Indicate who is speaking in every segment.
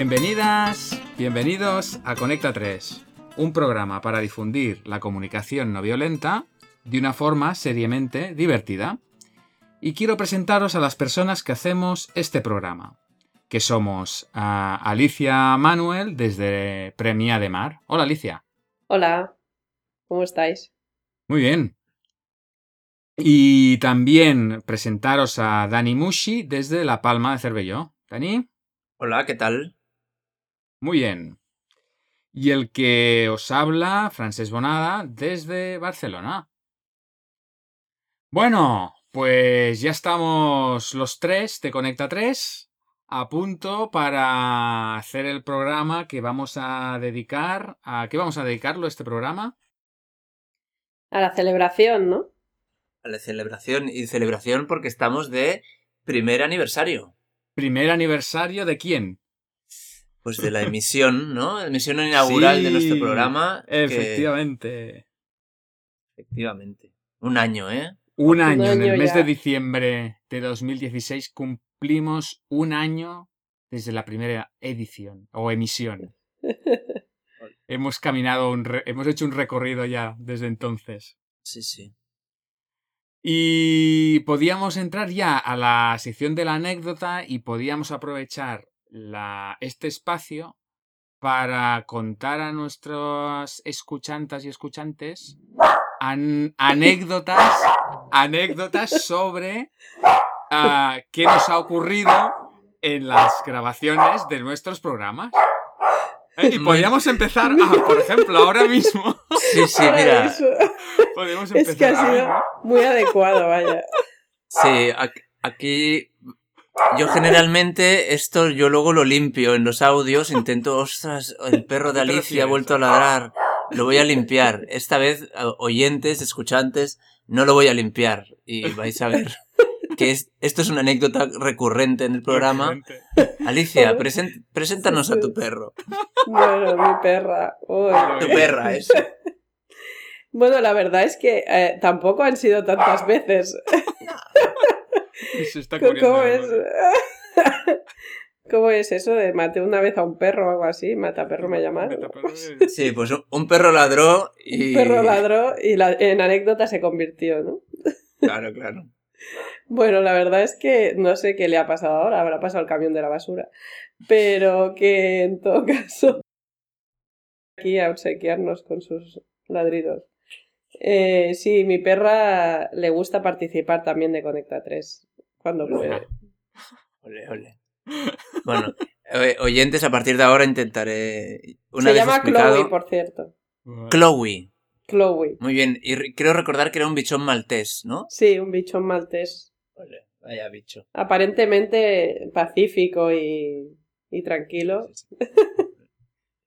Speaker 1: Bienvenidas, bienvenidos a Conecta 3, un programa para difundir la comunicación no violenta de una forma seriamente divertida. Y quiero presentaros a las personas que hacemos este programa, que somos a Alicia Manuel desde Premia de Mar. Hola Alicia.
Speaker 2: Hola, ¿cómo estáis?
Speaker 1: Muy bien. Y también presentaros a Dani Mushi desde La Palma de Cervelló. Dani.
Speaker 3: Hola, ¿qué tal?
Speaker 1: Muy bien. Y el que os habla, Francesc Bonada, desde Barcelona. Bueno, pues ya estamos los tres de Conecta 3 a punto para hacer el programa que vamos a dedicar. ¿A qué vamos a dedicarlo este programa?
Speaker 2: A la celebración, ¿no?
Speaker 3: A la celebración. Y celebración porque estamos de primer aniversario.
Speaker 1: ¿Primer aniversario de quién?
Speaker 3: Pues de la emisión, ¿no? Emisión inaugural de nuestro programa.
Speaker 1: Efectivamente.
Speaker 3: Efectivamente. Un año, ¿eh?
Speaker 1: Un año, en el mes de diciembre de 2016 cumplimos un año desde la primera edición o emisión. hemos caminado, un hemos hecho un recorrido ya desde entonces.
Speaker 3: Sí, sí.
Speaker 1: Y podíamos entrar ya a la sección de la anécdota y podíamos aprovechar la, este espacio para contar a nuestros escuchantas y escuchantes anécdotas, anécdotas sobre uh, qué nos ha ocurrido en las grabaciones de nuestros programas. ¿Eh? Y podríamos empezar, por ejemplo, ahora mismo.
Speaker 3: Sí, sí, mira.
Speaker 2: Podríamos empezar. Es que ha sido muy adecuado, vaya.
Speaker 3: Sí, aquí yo generalmente esto yo luego lo limpio en los audios, intento, ostras, el perro de Alicia ha vuelto a ladrar, lo voy a limpiar. Esta vez, oyentes, escuchantes, no lo voy a limpiar y vais a ver que esto es una anécdota recurrente en el programa. Alicia, preséntanos a tu perro.
Speaker 2: Bueno, mi perra.
Speaker 3: Tu perra, eso.
Speaker 2: Bueno, la verdad es que eh, tampoco han sido tantas veces. ¿Cómo es? ¿Cómo es eso de maté una vez a un perro o algo así? Mata perro me llaman.
Speaker 3: Sí, pues un perro ladró y...
Speaker 2: Un perro ladró y en anécdota se convirtió, ¿no?
Speaker 3: Claro, claro.
Speaker 2: Bueno, la verdad es que no sé qué le ha pasado ahora, habrá pasado el camión de la basura. Pero que en todo caso, aquí a obsequiarnos con sus ladridos. Eh, sí, mi perra le gusta participar también de Conecta 3 cuando puede.
Speaker 3: Ole, ole. Bueno, oyentes, a partir de ahora intentaré.
Speaker 2: Una Se llama Chloe, por cierto.
Speaker 3: Chloe.
Speaker 2: Chloe.
Speaker 3: Muy bien, y creo recordar que era un bichón maltés, ¿no?
Speaker 2: Sí, un bichón maltés.
Speaker 3: Ole, vaya bicho.
Speaker 2: Aparentemente pacífico y, y tranquilo.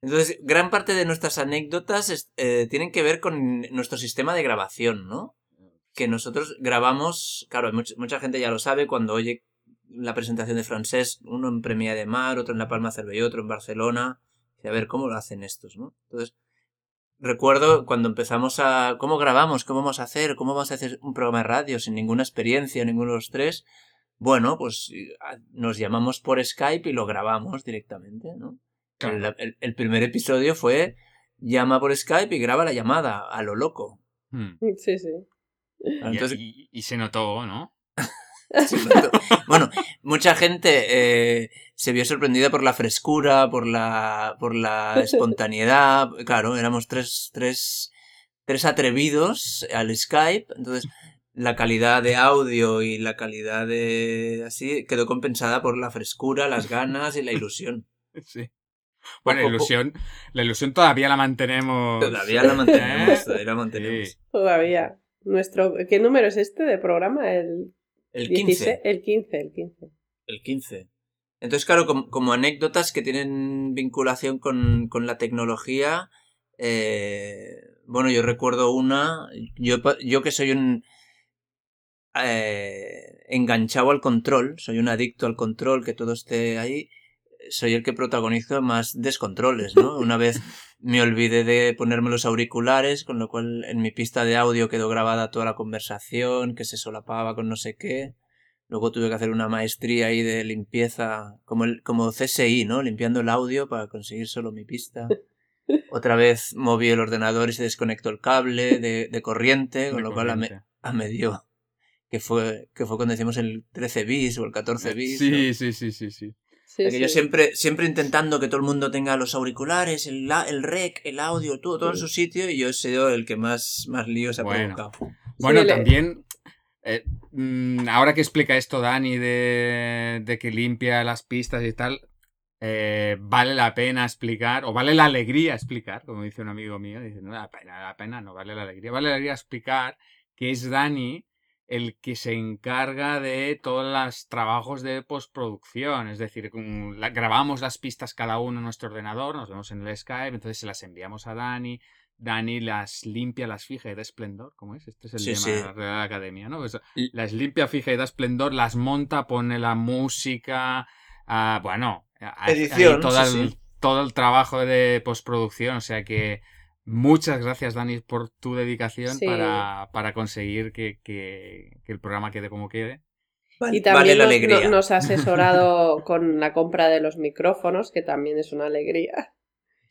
Speaker 3: Entonces, gran parte de nuestras anécdotas eh, tienen que ver con nuestro sistema de grabación, ¿no? Que nosotros grabamos, claro, mucha, gente ya lo sabe, cuando oye la presentación de Francés, uno en Premia de Mar, otro en La Palma y otro en Barcelona, y a ver cómo lo hacen estos, ¿no? Entonces, recuerdo cuando empezamos a... ¿Cómo grabamos? ¿Cómo vamos a hacer? ¿Cómo vamos a hacer un programa de radio sin ninguna experiencia, ninguno de los tres? Bueno, pues nos llamamos por Skype y lo grabamos directamente, ¿no? El, primer episodio fue llama por Skype y graba la llamada a lo loco.
Speaker 2: Hmm. Sí, sí.
Speaker 1: Y, se notó, ¿no?
Speaker 3: Bueno, mucha gente eh, se vio sorprendida por la frescura, por la, por la espontaneidad. Claro, éramos tres, tres, tres atrevidos al Skype. Entonces, la calidad de audio y la calidad de así quedó compensada por la frescura, las ganas y la ilusión.
Speaker 1: Sí. Bueno, la ilusión, la ilusión todavía la mantenemos.
Speaker 3: Todavía la mantenemos, ¿Eh? todavía la mantenemos.
Speaker 2: Todavía. Nuestro, ¿Qué número es este de programa? El,
Speaker 3: el 15.
Speaker 2: el 15, el 15.
Speaker 3: El 15. Entonces, claro, como, anécdotas que tienen vinculación con, con la tecnología, eh, bueno, yo recuerdo una, yo, yo que soy un eh, enganchado al control, soy un adicto al control, que todo esté ahí, soy el que protagonizo más descontroles, ¿no? Una vez me olvidé de ponerme los auriculares, con lo cual en mi pista de audio quedó grabada toda la conversación, que se solapaba con no sé qué. Luego tuve que hacer una maestría ahí de limpieza, como, el, como CSI, ¿no? Limpiando el audio para conseguir solo mi pista. Otra vez moví el ordenador y se desconectó el cable de, de corriente, con lo cual a, me,
Speaker 1: corriente.
Speaker 3: a me dio que fue, que fue cuando hicimos el 13 bis o el 14 bis. ¿no?
Speaker 1: Sí, sí, sí, sí, sí.
Speaker 3: Que
Speaker 2: sí.
Speaker 3: yo siempre, siempre intentando que todo el mundo tenga los auriculares, el, el rec, el audio, todo, todo en su sitio, y yo he sido el que más, más líos ha
Speaker 1: Bueno.
Speaker 3: provocado.
Speaker 1: Bueno, también, eh, mm, ahora que explica esto Dani de, de que limpia las pistas y tal, eh, vale la pena explicar, o vale la alegría explicar, como dice un amigo mío, dice, no la pena, la pena, no vale la alegría, vale la alegría explicar que es Dani el que se encarga de todos los trabajos de postproducción, es decir, grabamos las pistas cada uno en nuestro ordenador, nos vemos en el Skype, entonces se las enviamos a Dani, Dani las limpia, las fija y da esplendor, ¿cómo es? Este es el
Speaker 3: Sí, sí.
Speaker 1: de la Real Academia, ¿no? Pues, las limpia, fija y da esplendor, las monta, pone la música, ah, bueno, todo,
Speaker 3: sí,
Speaker 1: el, todo el trabajo de postproducción, o sea que muchas gracias Dani por tu dedicación
Speaker 2: Sí.
Speaker 1: para, para conseguir que, que- que el programa quede como quede.
Speaker 3: Vale,
Speaker 2: Y también
Speaker 3: vale la
Speaker 2: nos,
Speaker 3: alegría.
Speaker 2: no- nos ha asesorado con la compra de los micrófonos, que también es una alegría.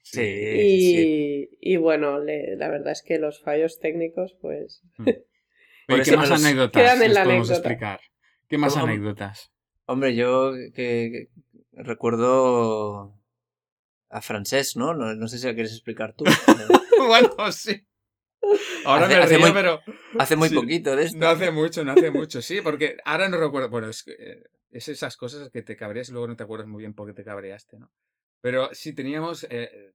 Speaker 3: Sí,
Speaker 2: Y,
Speaker 3: sí.
Speaker 2: y bueno, le- la verdad es que los fallos técnicos, pues...
Speaker 1: ¿Qué más
Speaker 3: los-
Speaker 1: anécdotas
Speaker 2: quedan en
Speaker 1: les
Speaker 2: la
Speaker 1: podemos
Speaker 2: anécdota.
Speaker 1: explicar? ¿Qué más
Speaker 3: ¿Cómo?
Speaker 1: anécdotas?
Speaker 3: Hombre, yo que, que recuerdo a Francés, ¿no? ¿no? no sé si lo quieres explicar tú.
Speaker 1: bueno, sí. Ahora
Speaker 3: Hace-
Speaker 1: me
Speaker 3: hace
Speaker 1: río,
Speaker 3: muy-
Speaker 1: pero
Speaker 3: Hace muy
Speaker 1: Sí.
Speaker 3: poquito de esto.
Speaker 1: no hace mucho, no hace mucho. Sí, porque ahora no recuerdo. Bueno, es, que, eh, es esas cosas que te cabreas y luego no te acuerdas muy bien por qué te cabreaste, ¿no? Pero sí teníamos eh,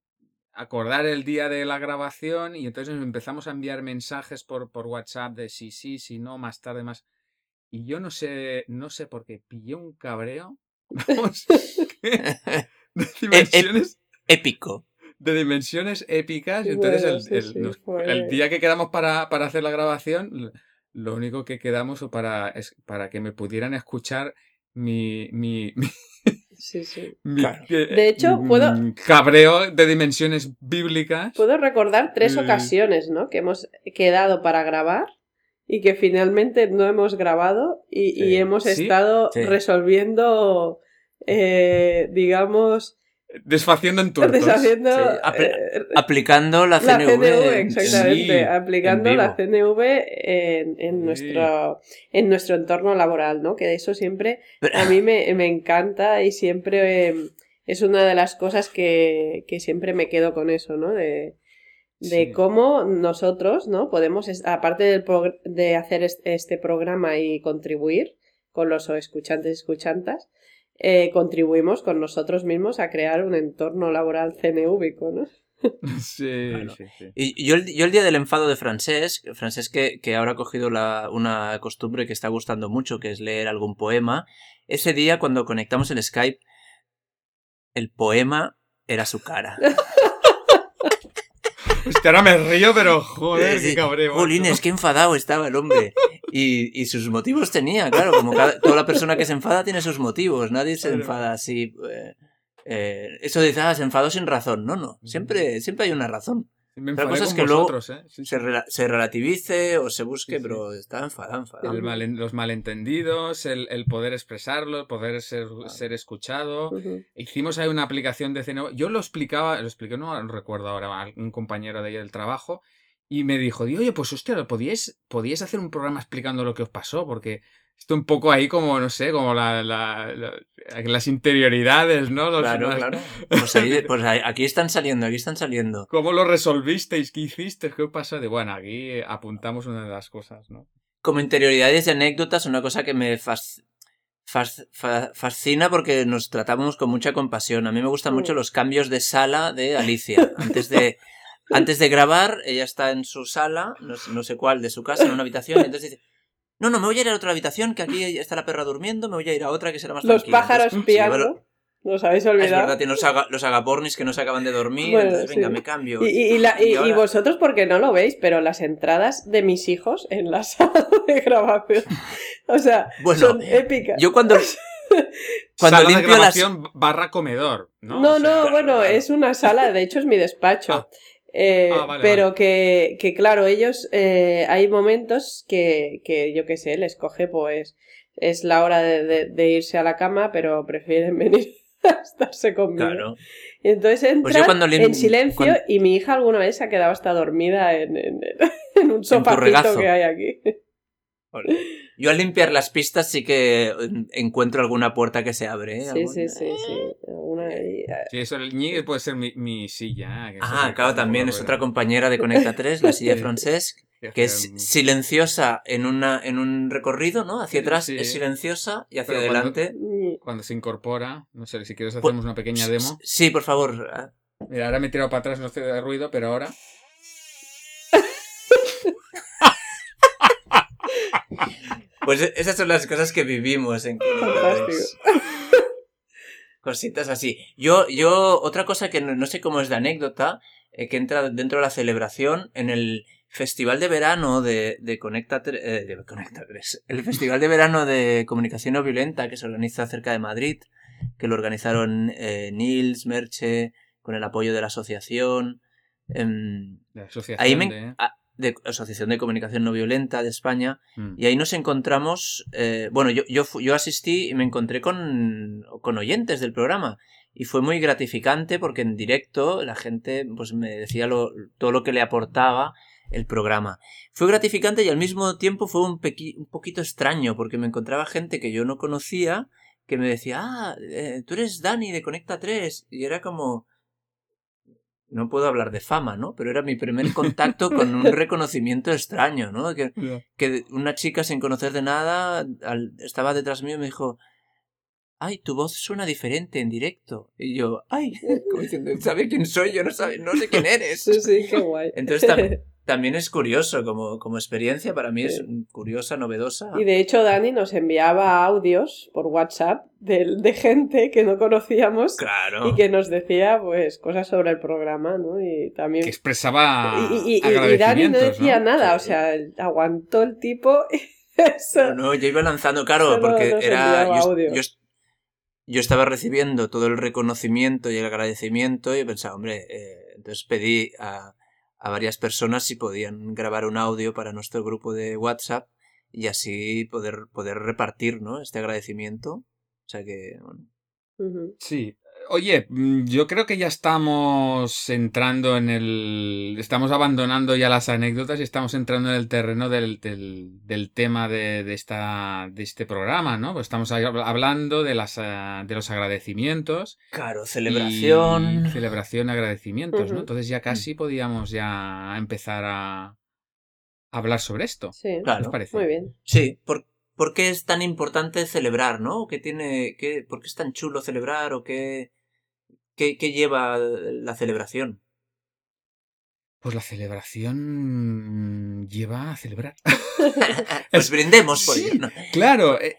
Speaker 1: acordar el día de la grabación y entonces empezamos a enviar mensajes por, por WhatsApp de sí, sí, sí, no, más tarde, más. Y yo no sé, no sé por qué pillé un cabreo. Vamos, de dimensiones
Speaker 3: Épico.
Speaker 1: de dimensiones épicas. Y entonces
Speaker 2: Bueno,
Speaker 1: el,
Speaker 2: sí,
Speaker 1: el-
Speaker 2: sí,
Speaker 1: nos-
Speaker 2: fue-
Speaker 1: el día que quedamos para, para hacer la grabación, lo único que quedamos o para, es para que me pudieran escuchar mi, mi, mi,
Speaker 2: Sí, sí.
Speaker 1: mi-
Speaker 3: Claro.
Speaker 1: que-
Speaker 2: De hecho,
Speaker 1: mm,
Speaker 2: puedo-
Speaker 1: cabreo de dimensiones bíblicas.
Speaker 2: Puedo recordar tres
Speaker 1: Eh.
Speaker 2: ocasiones, ¿no? Que hemos quedado para grabar y que finalmente no hemos grabado y, y hemos
Speaker 1: Sí,
Speaker 2: estado
Speaker 3: sí.
Speaker 2: resolviendo, eh, digamos,
Speaker 1: Desfaciendo en turcos.
Speaker 2: deshaciendo
Speaker 3: Sí, apl-
Speaker 2: eh,
Speaker 3: Aplicando la
Speaker 2: la
Speaker 3: CNV. En-
Speaker 2: exactamente,
Speaker 1: sí,
Speaker 2: aplicando la. CNV en, en
Speaker 1: Sí.
Speaker 2: nuestro, en nuestro entorno laboral, ¿no? Que de eso siempre
Speaker 3: Pero-
Speaker 2: a mí me, me encanta y siempre eh, es una de las cosas que, que siempre me quedo con eso, ¿no? De, de
Speaker 1: Sí.
Speaker 2: cómo nosotros, ¿no? Podemos, aparte del de hacer es- este programa y contribuir con los escuchantes y escuchantas, eh, contribuimos con nosotros mismos a crear un entorno laboral CNVico, ¿no?
Speaker 1: Sí,
Speaker 3: Bueno.
Speaker 1: sí, sí.
Speaker 3: Y yo el, yo el día del enfado de Francés, Francés que, que ahora ha cogido la, una costumbre que está gustando mucho, que es leer algún poema, ese día cuando conectamos el Skype, el poema era su cara.
Speaker 1: Hostia, ahora me río, pero joder,
Speaker 3: Sí,
Speaker 1: qué cabreo.
Speaker 3: Jolines, qué enfadado estaba el hombre. Y, y sus motivos tenía, claro, como cada- toda la persona que se enfada tiene sus motivos, nadie se enfada así. eh, eh, eso dice, ah, se enfadó sin razón. No, no, siempre, siempre hay una razón.
Speaker 1: Me enfadé
Speaker 3: cosa es que luego
Speaker 1: vosotros, ¿eh? Sí, sí.
Speaker 3: Se, rela- se relativice o se busque,
Speaker 1: Sí,
Speaker 3: pero está enfadado, enfadado.
Speaker 1: El malen- los malentendidos, el, el poder expresarlo, el poder ser, ser escuchado.
Speaker 2: Ujú.
Speaker 1: Hicimos ahí una aplicación de CNV. Yo lo explicaba, lo expliqué, no recuerdo ahora, a un compañero de ahí del trabajo, y me dijo, di, oye, pues hostia, ¿podíais, podíais hacer un programa explicando lo que os pasó, porque esto un poco ahí como, no sé, como la, la- la- las interioridades, ¿no? Los-
Speaker 3: Claro,
Speaker 1: las-
Speaker 3: claro. Pues, ahí- pues aquí están saliendo, aquí están saliendo.
Speaker 1: ¿Cómo lo resolvisteis? ¿Qué hicisteis? ¿Qué pasó? De bueno, aquí apuntamos una de las cosas, ¿no?
Speaker 3: Como interioridades y anécdotas, una cosa que me fas- fas- fa- fascina porque nos tratamos con mucha compasión. A mí me gustan mucho los cambios de sala de Alicia. Antes de, antes de grabar, ella está en su sala, no sé cuál, de su casa, en una habitación, y entonces dice, no, no, me voy a ir a otra habitación, que aquí está la perra durmiendo, me voy a ir a otra que será más
Speaker 2: Los
Speaker 3: tranquila".
Speaker 2: pájaros
Speaker 3: Entonces,
Speaker 2: piando,
Speaker 3: lo-
Speaker 2: ¿Los habéis
Speaker 3: Ah, Es
Speaker 2: olvidado?
Speaker 3: verdad, tiene los, aga- los agapornis que no se acaban de dormir,
Speaker 2: Bueno,
Speaker 3: entonces venga,
Speaker 2: sí.
Speaker 3: me cambio.
Speaker 2: Y, y- y la- y-
Speaker 3: Y ahora-
Speaker 2: y vosotros porque no lo veis, pero las entradas de mis hijos en la sala de grabación, o sea,
Speaker 3: Bueno,
Speaker 2: son épicas.
Speaker 3: Yo cuando, cuando
Speaker 1: Sala de
Speaker 3: las...
Speaker 1: grabación barra comedor, ¿no?
Speaker 2: No,
Speaker 1: O sea,
Speaker 2: no, bueno,
Speaker 3: claro.
Speaker 2: es una sala, de hecho es mi despacho.
Speaker 1: Ah.
Speaker 2: Eh,
Speaker 1: Ah, vale,
Speaker 2: pero
Speaker 1: vale.
Speaker 2: Que, que, claro, ellos, eh, hay momentos que, que yo qué sé, les coge pues es la hora de, de- de irse a la cama, pero prefieren venir a estarse conmigo.
Speaker 3: Claro.
Speaker 2: Y entonces entran
Speaker 3: Pues lim-
Speaker 2: en silencio
Speaker 3: cuando-
Speaker 2: y mi hija alguna vez se ha quedado hasta dormida en, en- en un sofacito que hay aquí.
Speaker 3: Yo al limpiar las pistas sí que en- encuentro alguna puerta que se abre. ¿eh?
Speaker 2: Sí, sí, sí, sí. Ahí, eh,
Speaker 1: Sí, eso el ñi puede ser mi, mi silla. ¿eh? que
Speaker 3: Ah, claro, también es otra compañera de Conecta 3, la silla de. Francesc, que es silenciosa en, una, en un recorrido, ¿no? Hacia atrás
Speaker 1: Sí.
Speaker 3: es silenciosa y hacia
Speaker 1: Pero
Speaker 3: adelante...
Speaker 1: Cuando se incorpora, no sé, si quieres hacemos una pequeña demo.
Speaker 3: Sí, por favor. Ah,
Speaker 1: Mira, ahora me he tirado para atrás, no hace ruido, pero ahora...
Speaker 3: Pues esas son las cosas que vivimos en Conecta 3.
Speaker 2: Fantástico.
Speaker 3: Cositas así. Yo, yo, otra cosa que no, no sé cómo es de anécdota, eh, que entra dentro de la celebración, en el festival de verano de, de Conecta, eh, de Conecta 3, el festival de verano de comunicación no violenta que se organiza cerca de Madrid, que lo organizaron eh, Nils, Merche, con el apoyo de la asociación, em,
Speaker 1: La asociación
Speaker 3: ahí me,
Speaker 1: de...
Speaker 3: de Asociación de Comunicación No Violenta de España,
Speaker 1: Mm.
Speaker 3: y ahí nos encontramos, eh, bueno, yo, yo, yo asistí y me encontré con, con oyentes del programa. Y fue muy gratificante porque en directo la gente pues, me decía lo- todo lo que le aportaba el programa. Fue gratificante y al mismo tiempo fue un, pequi- un poquito extraño porque me encontraba gente que yo no conocía que me decía, ah, eh, tú eres Dani de Conecta 3. Y era como... No puedo hablar de fama, ¿no? Pero era mi primer contacto con un reconocimiento extraño, ¿no? Que, que una chica sin conocer de nada al- estaba detrás mío y me dijo, ay, tu voz suena diferente en directo. Y yo, ay, como diciendo, ¿sabe quién soy? Yo no, sabe, no sé quién eres.
Speaker 2: Sí, sí, qué guay.
Speaker 3: Entonces también es curioso como, como experiencia, para mí es
Speaker 2: Sí.
Speaker 3: curiosa, novedosa.
Speaker 2: Y de hecho, Dani nos enviaba audios por WhatsApp de, de gente que no conocíamos
Speaker 3: Claro.
Speaker 2: y que nos decía pues cosas sobre el programa, ¿no? Y también
Speaker 1: Que expresaba
Speaker 2: y, y- y- y Dani no decía nada, o sea, aguantó el tipo y eso.
Speaker 3: No, no, yo iba lanzando, claro, porque era. yo, yo estaba recibiendo todo el reconocimiento y el agradecimiento y pensaba, hombre, eh, entonces pedí a, a varias personas si podían grabar un audio para nuestro grupo de WhatsApp y así poder, poder repartir, ¿no? Este agradecimiento. O sea que, bueno.
Speaker 1: Sí. Oye, mm, yo creo que ya estamos entrando en el... Estamos abandonando ya las anécdotas y estamos entrando en el terreno del, del, del tema de, de esta, de este programa, ¿no? Pues estamos hablando de, las, ah, de los agradecimientos.
Speaker 3: claro, celebración.
Speaker 1: y celebración, agradecimientos, ¿no? Entonces ya casi podíamos ya empezar a hablar sobre esto.
Speaker 2: Sí,
Speaker 1: ¿Qué os
Speaker 3: Claro,
Speaker 1: parece?
Speaker 2: muy bien.
Speaker 3: Sí, ¿por, por qué es tan importante celebrar, no? ¿Qué tiene, qué, ¿Por qué es tan chulo celebrar o qué, qué, qué lleva la celebración?
Speaker 1: Pues la celebración lleva a celebrar.
Speaker 3: pues brindemos por
Speaker 1: Sí.
Speaker 3: ello. ¿no?
Speaker 1: Claro, eh,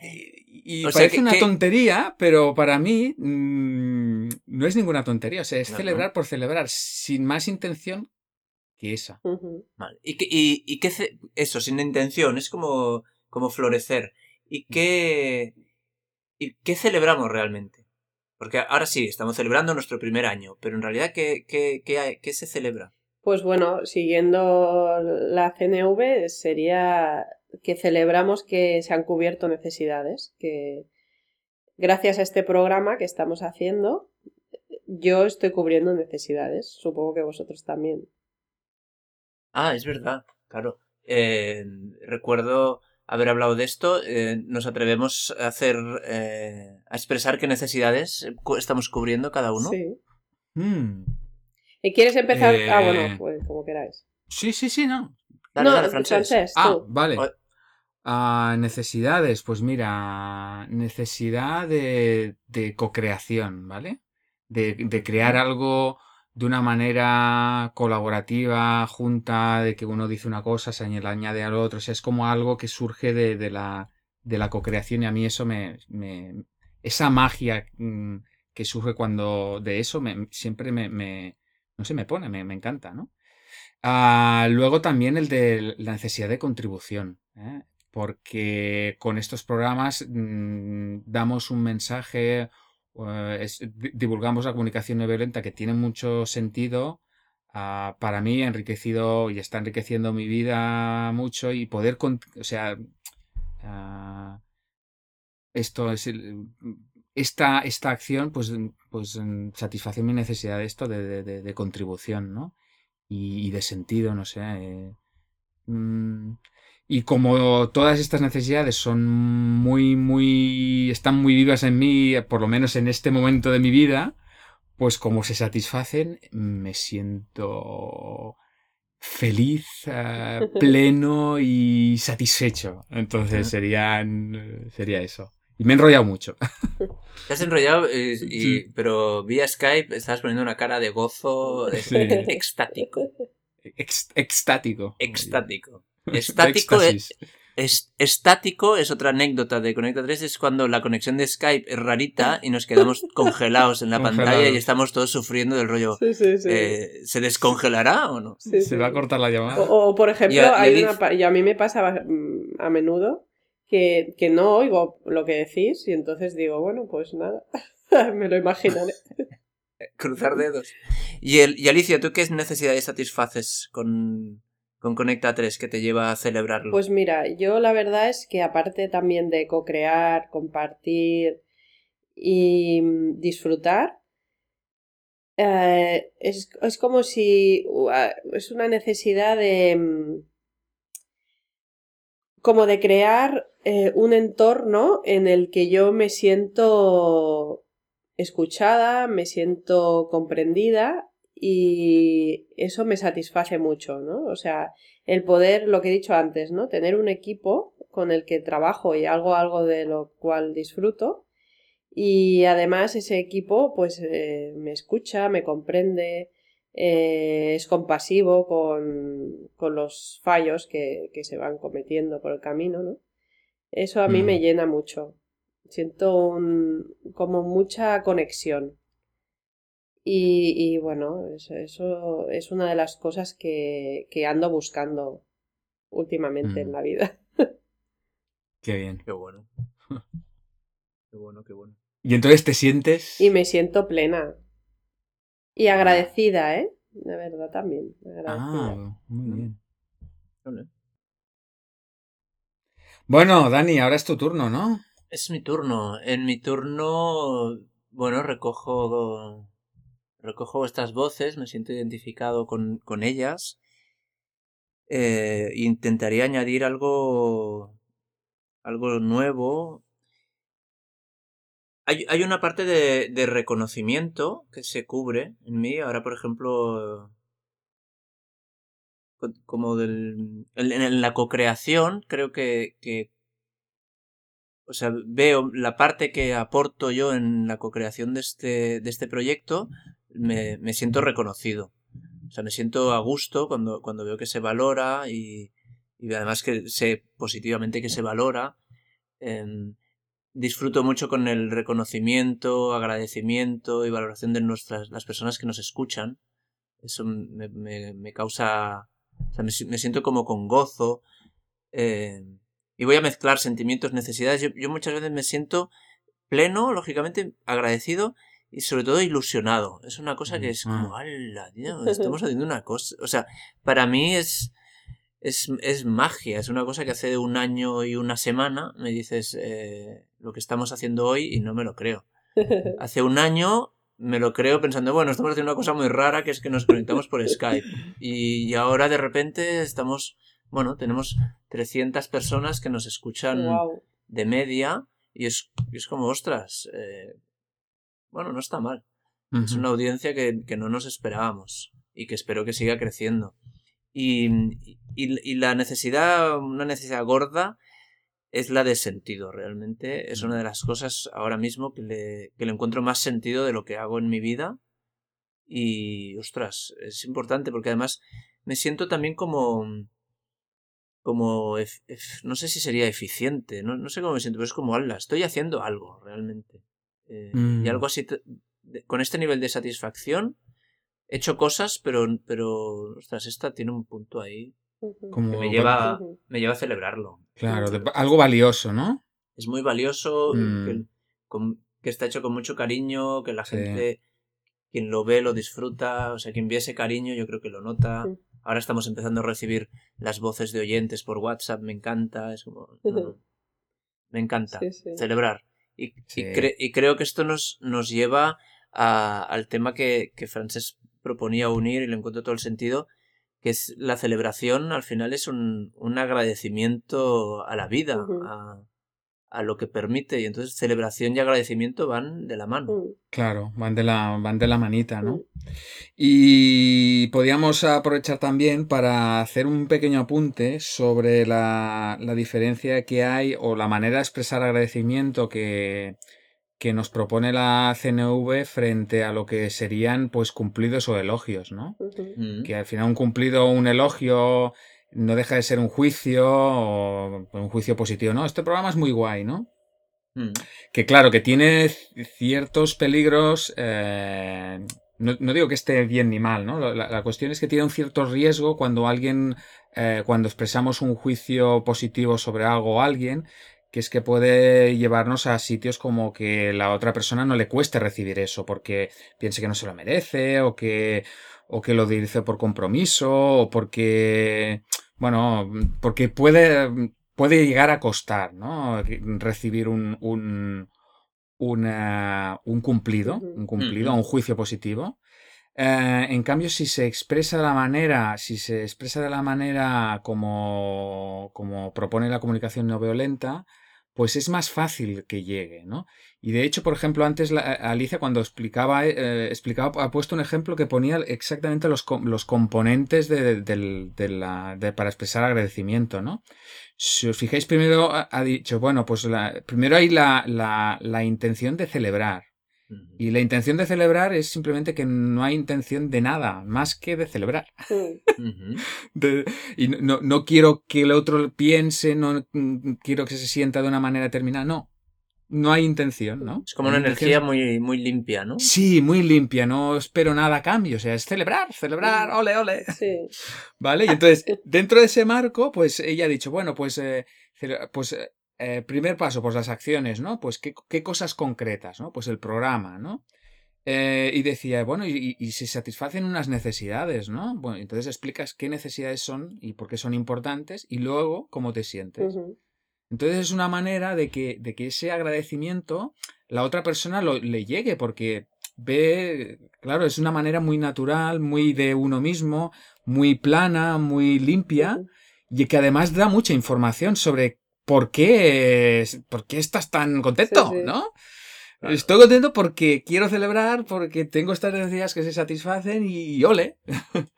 Speaker 1: y, y
Speaker 3: O sea,
Speaker 1: parece
Speaker 3: que-
Speaker 1: una
Speaker 3: que-
Speaker 1: tontería, pero para mí mm, no es ninguna tontería. O sea, es
Speaker 3: No,
Speaker 1: celebrar por celebrar, sin más intención que esa.
Speaker 3: Vale. ¿Y, qué, y, y qué ce- eso, sin intención, es como, como florecer. ¿Y qué, ¿Y qué celebramos realmente? Porque ahora sí, estamos celebrando nuestro primer año, pero en realidad, ¿qué, qué, qué, qué se celebra?
Speaker 2: Pues bueno, siguiendo la CNV sería que celebramos que se han cubierto necesidades, que gracias a este programa que estamos haciendo, yo estoy cubriendo necesidades, supongo que vosotros también.
Speaker 3: Ah, es verdad, claro. Eh, recuerdo haber hablado de esto. eh, nos atrevemos a hacer, eh, a expresar qué necesidades cu- estamos cubriendo cada uno.
Speaker 2: Sí.
Speaker 1: Mm.
Speaker 2: ¿Y quieres empezar? Ah,
Speaker 1: Eh,
Speaker 2: bueno, pues como queráis.
Speaker 1: Sí, sí, sí, no.
Speaker 3: Dale,
Speaker 2: no,
Speaker 3: dale. Francesc,
Speaker 1: Ah,
Speaker 2: tú.
Speaker 1: vale.
Speaker 3: O-
Speaker 1: Ah, necesidades, pues mira, necesidad de, de cocreación, ¿vale? De, de crear algo de una manera colaborativa, junta, de que uno dice una cosa, se añade, al otro, o sea, es como algo que surge de, de la, de la cocreación y a mí eso me, me- esa magia mm, que surge cuando de eso me, siempre me, no sé, me pone, me, encanta, ¿no? Ah, luego también el de la necesidad de contribución, ¿eh? porque con estos programas mm, damos un mensaje, di- divulgamos la comunicación no violenta que tiene mucho sentido. ah, para mí, ha enriquecido y está enriqueciendo mi vida mucho y poder, o sea, ah, esto es esta, esta acción pues, pues mm, satisface mi necesidad de esto de, de- contribución, ¿no? Y, y de sentido, no sé. eh, mm, y como todas estas necesidades son muy, muy, están muy vivas en mí, por lo menos en este momento de mi vida, pues como se satisfacen, me siento feliz, eh, pleno y satisfecho. Entonces serían, sería eso. Y me he enrollado mucho.
Speaker 3: Te has enrollado, eh, y-
Speaker 1: Sí.
Speaker 3: pero vía Skype estabas poniendo una cara de gozo eh,
Speaker 1: Sí.
Speaker 3: extático.
Speaker 1: Ex- extático.
Speaker 3: Extático. Estático es,
Speaker 1: éxtasis.
Speaker 3: es- estático es otra anécdota de Conecta 3, es cuando la conexión de Skype es rarita y nos quedamos congelados en la pantalla y estamos todos sufriendo del rollo.
Speaker 2: Sí, sí, sí.
Speaker 3: eh, ¿Se descongelará o no?
Speaker 2: Sí,
Speaker 1: Se
Speaker 2: sí.
Speaker 1: va a cortar la llamada.
Speaker 2: O, o, por ejemplo,
Speaker 3: Y a-
Speaker 2: hay una y a mí me pasa mm, a menudo que, que no oigo lo que decís y entonces digo, bueno, pues nada, me lo imaginaré.
Speaker 3: Cruzar dedos. Y, el, y Alicia, ¿tú qué necesidades satisfaces con, con Conecta 3 que te lleva a celebrarlo?
Speaker 2: Pues mira, yo la verdad es que aparte también de co-crear, compartir y mm, disfrutar, eh, es, es como si uh, es una necesidad de mm, como de crear eh, un entorno en el que yo me siento escuchada, me siento comprendida y eso me satisface mucho, ¿no? O sea, el poder, lo que he dicho antes, ¿no? Tener un equipo con el que trabajo y hago algo de lo cual disfruto y además ese equipo pues eh, me escucha, me comprende, eh, es compasivo con, con los fallos que, que se van cometiendo por el camino, ¿no? Eso a mí
Speaker 1: Mm.
Speaker 2: me llena mucho. Siento un, como mucha conexión. Y, y bueno, eso, eso es una de las cosas que, que ando buscando últimamente en
Speaker 1: Mm.
Speaker 2: la vida.
Speaker 1: Qué bien.
Speaker 3: Qué bueno. Qué bueno, qué bueno.
Speaker 1: Y entonces te sientes.
Speaker 2: Y me siento plena. Y agradecida, ¿eh? De verdad también. Agradecida.
Speaker 1: Ah, muy bien.
Speaker 3: Vale.
Speaker 1: Bueno, Dani, ahora es tu turno, ¿no?
Speaker 3: Es mi turno. En mi turno, bueno, recojo, recojo estas voces, me siento identificado con, ellas. Eh, intentaría añadir algo, algo nuevo. Hay, una parte de, reconocimiento que se cubre en mí. Ahora, por ejemplo, co- como del, en, en la cocreación, creo que, que o sea, veo la parte que aporto yo en la cocreación de este, de este proyecto, me, siento reconocido. O sea, me siento a gusto cuando, cuando veo que se valora y, y además que sé positivamente que se valora. Em, disfruto mucho con el reconocimiento, agradecimiento y valoración de nuestras, las personas que nos escuchan. Eso me, me, causa, o sea, me, si- me siento como con gozo. em, y voy a mezclar sentimientos, necesidades. Yo muchas veces me siento pleno, lógicamente agradecido y sobre todo ilusionado. Es una cosa que es como. ¡hala, tío! Estamos haciendo una cosa. O sea, para mí es, es, es magia. Es una cosa que hace un año y una semana me dices eh, lo que estamos haciendo hoy y no me lo creo. Hace un año me lo creo pensando, bueno, estamos haciendo una cosa muy rara que es que nos conectamos por Skype. Y, y ahora de repente estamos, bueno, tenemos 300 personas que nos escuchan de media y es, es como, ostras, eh, bueno, no está mal. Es una audiencia que, que no nos esperábamos y que espero que siga creciendo. Y, y, y la necesidad, una necesidad gorda, es la de sentido, realmente. Es una de las cosas ahora mismo que le, que le encuentro más sentido de lo que hago en mi vida. Y, ostras, es importante porque además me siento también como. como. no sé si sería eficiente, no, no sé cómo me siento, pero es como, ala, estoy haciendo algo, realmente. Eh,
Speaker 1: Mm.
Speaker 3: Y algo así, con este nivel de satisfacción, he hecho cosas, pero, pero, ostras, esta tiene un punto ahí.
Speaker 1: Como
Speaker 3: que me lleva, me lleva a celebrarlo.
Speaker 1: Claro, de- algo valioso, ¿no?
Speaker 3: Es muy valioso,
Speaker 1: Mm.
Speaker 3: que, con- que está hecho con mucho cariño, que la
Speaker 1: Sí.
Speaker 3: gente, quien lo ve, lo disfruta, o sea, quien ve ese cariño, yo creo que lo nota.
Speaker 2: Mm.
Speaker 3: Ahora estamos empezando a recibir las voces de oyentes por WhatsApp, me encanta, es como... no. Me encanta.
Speaker 2: Sí, sí.
Speaker 3: Celebrar. Y, cre- y creo que esto nos, nos lleva a- al tema que, que Francés proponía unir y le encuentro todo el sentido, que es la celebración al final es un, un agradecimiento a la vida, a lo que permite. Y entonces celebración y agradecimiento van de la mano.
Speaker 2: Mm,
Speaker 1: Claro, van de la, van de la manita, ¿no?
Speaker 2: mm.
Speaker 1: Y podíamos aprovechar también para hacer un pequeño apunte sobre la, la diferencia que hay o la manera de expresar agradecimiento que, que nos propone la CNV frente a lo que serían pues cumplidos o elogios, ¿no?
Speaker 3: Mm.
Speaker 1: Que al final un cumplido o un elogio no deja de ser un juicio o un juicio positivo, ¿no? Este programa es muy guay, ¿no?
Speaker 3: Mm.
Speaker 1: Que claro, que tiene ciertos peligros. eh, no, no digo que esté bien ni mal, ¿no? La, la cuestión es que tiene un cierto riesgo cuando alguien, eh, cuando expresamos un juicio positivo sobre algo o alguien, que es que puede llevarnos a sitios como que la otra persona no le cueste recibir eso, porque piense que no se lo merece, o que, o que lo dice por compromiso, o porque, bueno, porque puede, puede llegar a costar, ¿no? Recibir un, un, una- un cumplido, un cumplido, un juicio positivo. Eh, en cambio, si se expresa de la manera, si se expresa de la manera como, como propone la comunicación no violenta, pues es más fácil que llegue, ¿no? Y de hecho, por ejemplo, antes la- Alicia cuando explicaba, eh, explicaba, ha puesto un ejemplo que ponía exactamente los, los componentes de, del- de la, de- para expresar agradecimiento, ¿no? Si os fijáis, primero ha, dicho, bueno, pues la- primero hay la, la, la intención de celebrar. Y la intención de celebrar es simplemente que no hay intención de nada más que de celebrar. De- y no, no, no quiero que el otro piense, no mm, quiero que se sienta de una manera determinada. No, no hay intención, ¿no?
Speaker 3: Es como una energía muy, muy limpia, ¿no?
Speaker 1: Sí, muy limpia, no espero nada a cambio, o sea, es celebrar, celebrar, ole, ole.
Speaker 2: Sí.
Speaker 1: ¿Vale? Y entonces, dentro de ese marco, pues ella ha dicho, bueno, pues, eh, pues eh, primer paso, pues las acciones, ¿no? Pues qué, qué cosas concretas, ¿no? Pues el programa, ¿no? Eh, y decía, bueno, y, y- y se satisfacen unas necesidades, ¿no? Bueno, entonces explicas qué necesidades son y por qué son importantes y luego cómo te sientes. Entonces es una manera de que, de que ese agradecimiento la otra persona lo, le llegue, porque ve, claro, es una manera muy natural, muy de uno mismo, muy plana, muy limpia, y que además da mucha información sobre por qué, por qué estás tan contento,
Speaker 2: Sí, sí.
Speaker 1: ¿no?
Speaker 3: Claro.
Speaker 1: Estoy contento porque quiero celebrar, porque tengo estas necesidades que se satisfacen y ole.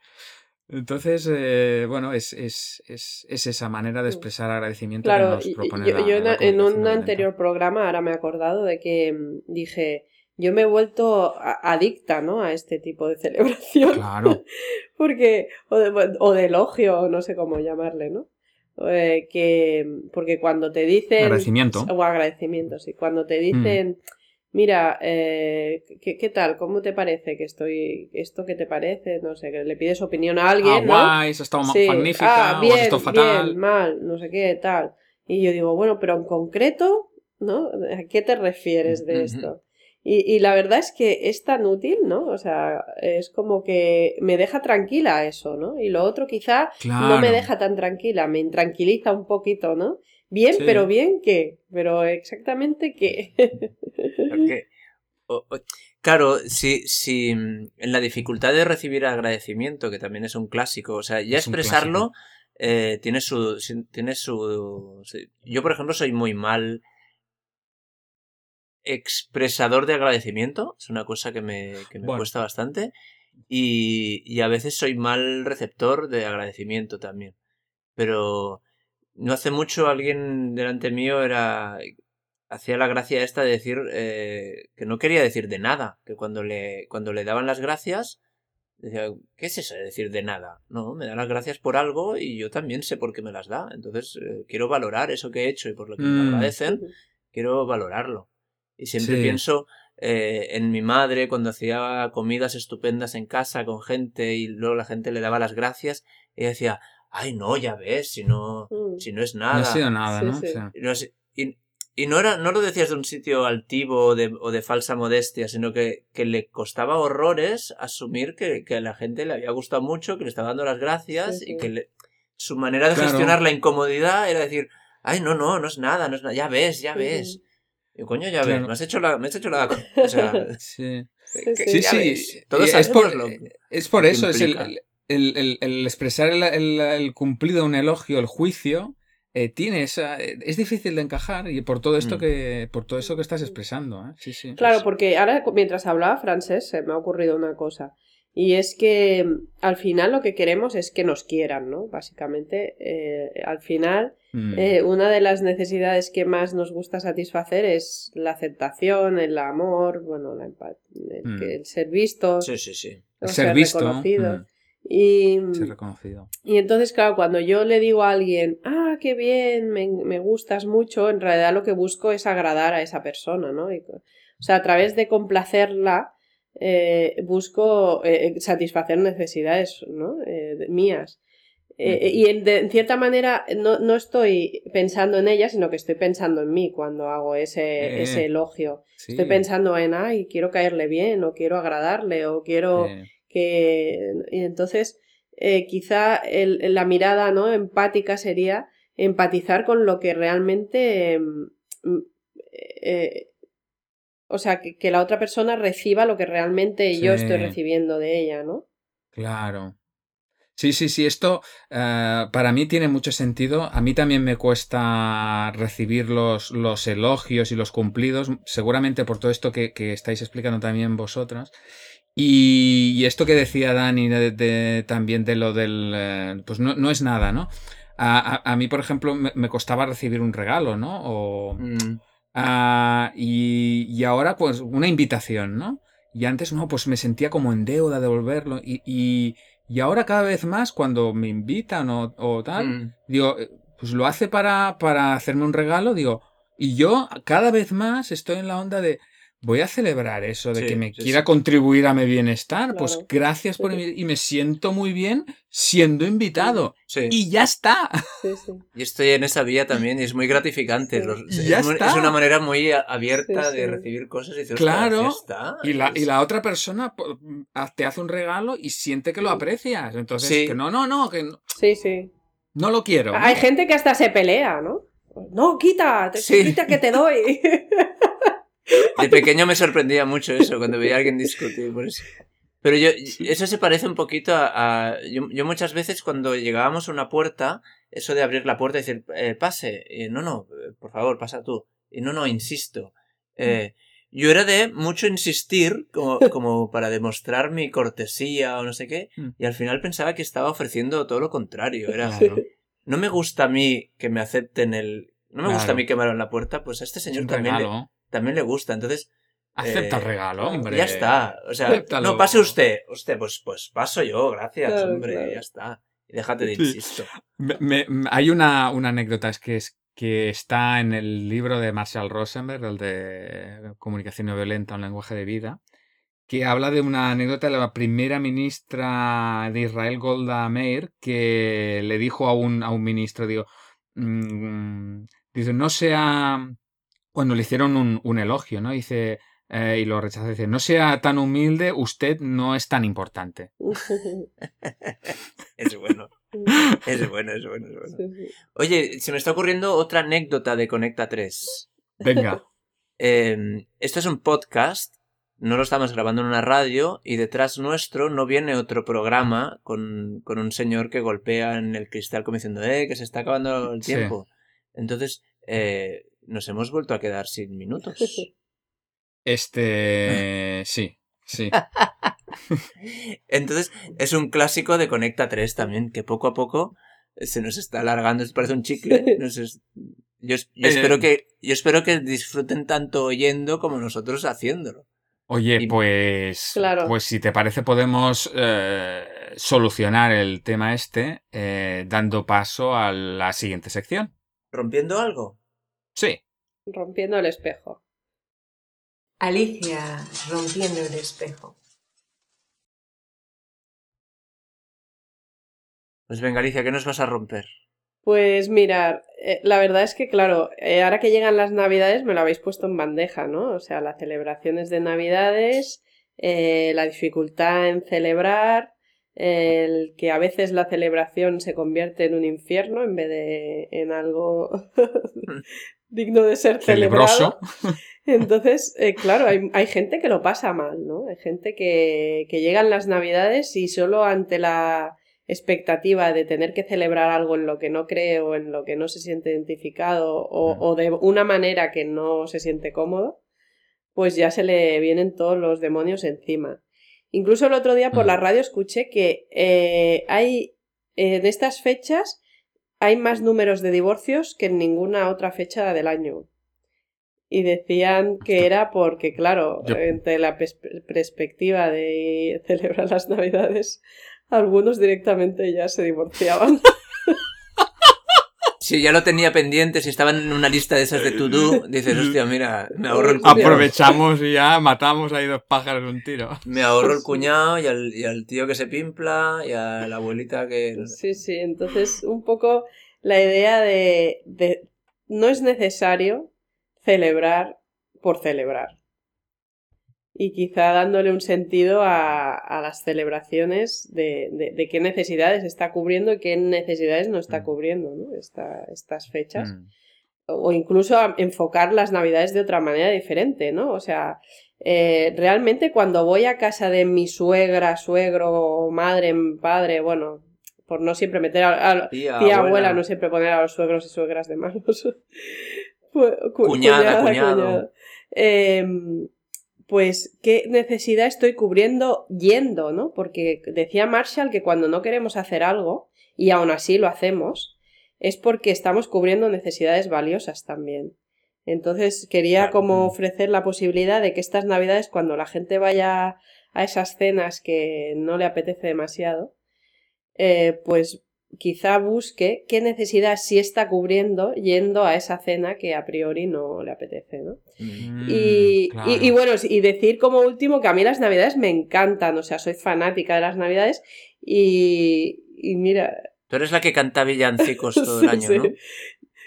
Speaker 1: Entonces, eh, bueno, es, es, es, es esa manera de expresar agradecimiento que
Speaker 2: Claro,
Speaker 1: nos
Speaker 2: y- y
Speaker 1: propone
Speaker 2: yo,
Speaker 1: la-
Speaker 2: yo en,
Speaker 1: la
Speaker 2: en
Speaker 1: comunicación
Speaker 2: un anterior programa, ahora me he acordado de que mm, dije, yo me he vuelto adicta, ¿no? A este tipo de celebración.
Speaker 1: Claro,
Speaker 2: Porque, o de, o de elogio, o no sé cómo llamarle, ¿no? Eh, que, porque cuando te dicen...
Speaker 1: Agradecimiento.
Speaker 2: O agradecimiento, sí. Cuando
Speaker 1: Mm.
Speaker 2: te dicen, mira, eh, ¿qué, qué tal? ¿Cómo te parece que estoy... ¿Esto qué te parece? No sé, que le pides opinión a alguien,
Speaker 1: ah,
Speaker 2: ¿no?
Speaker 1: guay, has estado ma-
Speaker 2: Sí.
Speaker 1: magnífica,
Speaker 2: Ah,
Speaker 1: o
Speaker 2: bien,
Speaker 1: estado fatal.
Speaker 2: bien, mal, no sé qué, tal. Y yo digo, bueno, pero en concreto, ¿no? ¿A qué te refieres de esto? Y, y la verdad es que es tan útil, ¿no? O sea, es como que me deja tranquila eso, ¿no? Y lo otro quizá no me deja tan tranquila, me intranquiliza un poquito, ¿no? Bien,
Speaker 1: Sí.
Speaker 2: pero bien qué, pero exactamente qué.
Speaker 3: Porque, o- o- claro, si, si mm, en la dificultad de recibir agradecimiento, que también es un clásico, o sea, ya
Speaker 1: Es
Speaker 3: expresarlo eh, tiene su. Tiene su sí. Yo, por ejemplo, soy muy mal expresador de agradecimiento. Es una cosa que me, que me
Speaker 1: Bueno.
Speaker 3: cuesta bastante. Y, y a veces soy mal receptor de agradecimiento también. Pero no hace mucho alguien delante mío era hacía la gracia esta de decir eh, que no quería decir de nada, que cuando le, cuando le daban las gracias, decía, ¿qué es eso de decir de nada? No, me da las gracias por algo y yo también sé por qué me las da. Entonces eh, quiero valorar eso que he hecho y por lo que me
Speaker 1: Mm.
Speaker 3: agradecen, quiero valorarlo. Y siempre
Speaker 1: Sí.
Speaker 3: pienso eh, en mi madre cuando hacía comidas estupendas en casa con gente y luego la gente le daba las gracias y decía, ay no, ya ves, si no,
Speaker 2: Mm.
Speaker 3: si no es
Speaker 1: No
Speaker 3: nada.
Speaker 1: ha sido nada,
Speaker 2: Sí,
Speaker 1: ¿no?
Speaker 2: sí.
Speaker 1: O sea,
Speaker 3: Y no, sé- y- y no era, no lo decías de un sitio altivo o de, o de falsa modestia, sino que, que le costaba horrores asumir que, que a la gente le había gustado mucho, que le estaba dando las gracias
Speaker 2: Sí, sí.
Speaker 3: y que le- su manera de
Speaker 1: Claro.
Speaker 3: gestionar la incomodidad era decir, Ay, no, no, no es nada, no es nada. Ya ves, ya ves. Y coño, ya ves,
Speaker 1: Claro.
Speaker 3: me has hecho la. Me has hecho la. O sea,
Speaker 1: Sí.
Speaker 2: Sí,
Speaker 3: que-
Speaker 2: sí.
Speaker 1: Sí,
Speaker 3: ya
Speaker 1: sí.
Speaker 3: ves, todos
Speaker 1: es, por,
Speaker 3: lo-
Speaker 1: es por eso, es el. El- el- el expresar el, el- el cumplido, un elogio, el juicio, eh, tiene esa, es difícil de encajar y por todo esto
Speaker 3: Mm.
Speaker 1: que, por todo eso que estás expresando, ¿eh? Sí, sí.
Speaker 2: Claro,
Speaker 1: Es-
Speaker 2: porque ahora mientras hablaba francés se me ha ocurrido una cosa. Y es que mm, al final lo que queremos es que nos quieran, ¿no? Básicamente, eh, al final,
Speaker 1: Mm.
Speaker 2: eh, una de las necesidades que más nos gusta satisfacer es la aceptación, el amor, bueno, la empa- el,
Speaker 1: Mm.
Speaker 2: que- el ser visto,
Speaker 3: Sí, sí, sí.
Speaker 2: o
Speaker 1: ser
Speaker 2: ser
Speaker 1: visto,
Speaker 2: reconocido.
Speaker 1: Mm,
Speaker 2: Y,
Speaker 1: ser reconocido.
Speaker 2: y entonces, claro, cuando yo le digo a alguien, ah, qué bien, me, me gustas mucho, en realidad lo que busco es agradar a esa persona, ¿no? Y o sea, a través de complacerla, eh, busco eh, satisfacer necesidades, ¿no? Eh, mías. Eh, y en, de- en cierta manera no, no estoy pensando en ella, sino que estoy pensando en mí cuando hago ese,
Speaker 1: Eh,
Speaker 2: ese elogio.
Speaker 1: Sí.
Speaker 2: Estoy pensando en, ay, quiero caerle bien, o quiero agradarle, o quiero
Speaker 1: Eh,
Speaker 2: que y entonces eh, quizá el- la mirada no empática sería empatizar con lo que realmente mm, mm, eh, o sea que, que la otra persona reciba lo que realmente yo estoy recibiendo de ella no
Speaker 1: Claro. Sí, sí, sí, esto eh, para mí tiene mucho sentido. A mí también me cuesta recibir los, los elogios y los cumplidos, seguramente por todo esto que, que estáis explicando también vosotras. Y, y esto que decía Dani de- de- también de lo del... eh, pues no, no es nada, ¿no? A, a- a mí, por ejemplo, me, me costaba recibir un regalo, ¿no? O,
Speaker 3: Mm,
Speaker 1: y, y ahora, pues, una invitación, ¿no? Y antes, no, pues me sentía como en deuda de devolverlo. Y, y, y ahora cada vez más, cuando me invitan o, o tal,
Speaker 3: mm.
Speaker 1: digo, eh, pues lo hace para, para hacerme un regalo, digo, y yo cada vez más estoy en la onda de, voy a celebrar eso, de
Speaker 3: Sí,
Speaker 1: que me
Speaker 3: sí,
Speaker 1: quiera
Speaker 3: sí.
Speaker 1: contribuir a mi bienestar, pues gracias por y me siento muy bien siendo invitado.
Speaker 3: Sí.
Speaker 1: Y ya está.
Speaker 2: sí sí
Speaker 3: Y estoy en esa vía también y es muy gratificante.
Speaker 2: Sí.
Speaker 3: Los-
Speaker 1: Y
Speaker 3: es,
Speaker 1: ya
Speaker 3: muy-
Speaker 1: está.
Speaker 3: es una manera muy a- abierta
Speaker 2: Sí,
Speaker 3: de recibir cosas y dices,
Speaker 1: Claro.
Speaker 3: "Ostras, ya está".
Speaker 1: Y la, y
Speaker 3: Es-
Speaker 1: la otra persona te hace un regalo y siente que lo aprecias. Entonces,
Speaker 3: Sí.
Speaker 1: que no, no, no, que no,
Speaker 2: sí sí
Speaker 1: no lo quiero.
Speaker 2: hay gente que hasta se pelea no no quita te-
Speaker 3: Sí.
Speaker 2: quita que te doy
Speaker 3: De pequeño me sorprendía mucho eso, cuando veía a alguien discutir por eso. Pero yo, eso se parece un poquito a... a- yo, yo muchas veces cuando llegábamos a una puerta, eso de abrir la puerta y decir, eh, pase, no, no, por favor, pasa tú. Y no, no, insisto. Eh, yo era de mucho insistir como, como para demostrar mi cortesía o no sé qué,
Speaker 1: Mm.
Speaker 3: y al final pensaba que estaba ofreciendo todo lo contrario. Era,
Speaker 1: Claro.
Speaker 3: no me gusta a mí que me acepten el... No me gusta a
Speaker 1: Claro.
Speaker 3: mí que me abran la puerta, pues a este
Speaker 1: Es
Speaker 3: señor
Speaker 1: un
Speaker 3: también le. También le gusta. Entonces,
Speaker 1: Acepta
Speaker 3: eh,
Speaker 1: el regalo, hombre.
Speaker 3: ya está. O sea,
Speaker 1: Acéptalo.
Speaker 3: no, pase usted. Usted, pues, pues paso yo, gracias,
Speaker 2: Claro,
Speaker 3: hombre,
Speaker 2: claro.
Speaker 3: ya está. Y déjate de insisto.
Speaker 1: Me- me- me- hay una, una anécdota, es que, es que está en el libro de Marshall Rosenberg, el de Comunicación no violenta, un lenguaje de vida, que habla de una anécdota de la primera ministra de Israel, Golda Meir, que le dijo a un, a un ministro, digo, mm, dice, no sea, cuando le hicieron un, un elogio, ¿no? Dice, eh, y lo rechazó, dice, no sea tan humilde, usted no es tan importante.
Speaker 3: Es bueno, es bueno, es bueno, es bueno. Oye, se me está ocurriendo otra anécdota de Conecta 3.
Speaker 1: Venga.
Speaker 3: Eh, esto es un podcast, no lo estamos grabando en una radio y detrás nuestro no viene otro programa con, con un señor que golpea en el cristal como diciendo, eh, que se está acabando el
Speaker 1: Sí.
Speaker 3: tiempo. Entonces, eh, nos hemos vuelto a quedar sin minutos.
Speaker 1: Este, sí, sí.
Speaker 3: Entonces, es un clásico de Conecta 3 también, que poco a poco se nos está alargando, parece un chicle. Nos es- Yo, es- yo
Speaker 1: Eh.
Speaker 3: espero que, yo espero que disfruten tanto oyendo como nosotros haciéndolo.
Speaker 1: Oye,
Speaker 3: Y-
Speaker 1: pues,
Speaker 2: Claro.
Speaker 1: pues si te parece podemos eh, solucionar el tema este eh, dando paso a la siguiente sección.
Speaker 3: ¿Rompiendo algo?
Speaker 1: Sí.
Speaker 2: rompiendo el espejo
Speaker 4: Alicia rompiendo el espejo.
Speaker 3: Pues venga, Alicia, ¿qué nos vas a romper?
Speaker 2: Pues mirar, eh, la verdad es que claro, eh, ahora que llegan las navidades me lo habéis puesto en bandeja, ¿no? O sea, las celebraciones de navidades, eh, la dificultad en celebrar, el que a veces la celebración se convierte en un infierno en vez de en algo digno de ser celebrado. Entonces, eh, claro, hay, hay, gente que lo pasa mal, ¿no? Hay gente que, que llegan las navidades y solo ante la expectativa de tener que celebrar algo en lo que no cree o en lo que no se siente identificado o, o de una manera que no se siente cómodo, pues ya se le vienen todos los demonios encima. Incluso el otro día por la radio escuché que eh, hay en estas fechas hay más números de divorcios que en ninguna otra fecha del año. Y decían que era porque, claro, entre la perspectiva de celebrar las Navidades, algunos directamente ya se divorciaban.
Speaker 3: Si ya lo tenía pendiente, si estaban en una lista de esas de to-do, dices, hostia, mira, me ahorro el cuñado.
Speaker 1: Aprovechamos y ya matamos ahí dos pájaros de un tiro.
Speaker 3: Me ahorro el cuñado y al, y al tío que se pimpla y a la abuelita que...
Speaker 2: Sí, sí, entonces un poco la idea de, de no es necesario celebrar por celebrar y quizá dándole un sentido a, a las celebraciones de, de, qué necesidades está cubriendo y qué necesidades no está mm. cubriendo ¿no? estas fechas. Mm. O incluso enfocar las navidades de otra manera diferente, ¿no? O sea, eh, realmente cuando voy a casa de mi suegra, suegro, madre, padre, bueno, por no siempre meter a, tía, abuela. no siempre poner a los suegros y suegras de malos.
Speaker 3: cuñada, cuñado.
Speaker 2: Em, pues qué necesidad estoy cubriendo yendo, ¿no? Porque decía Marshall que cuando no queremos hacer algo, y aún así lo hacemos, es porque estamos cubriendo necesidades valiosas también. Entonces quería como ofrecer la posibilidad de que estas navidades, cuando la gente vaya a esas cenas que no le apetece demasiado, eh, pues quizá busque qué necesidad sí está cubriendo yendo a esa cena que a priori no le apetece, ¿no? Mm, y, y, bueno, y decir como último que a mí las navidades me encantan, o sea, soy fanática de las navidades y, y mira...
Speaker 3: Tú eres la que canta villancicos todo el año, ¿no?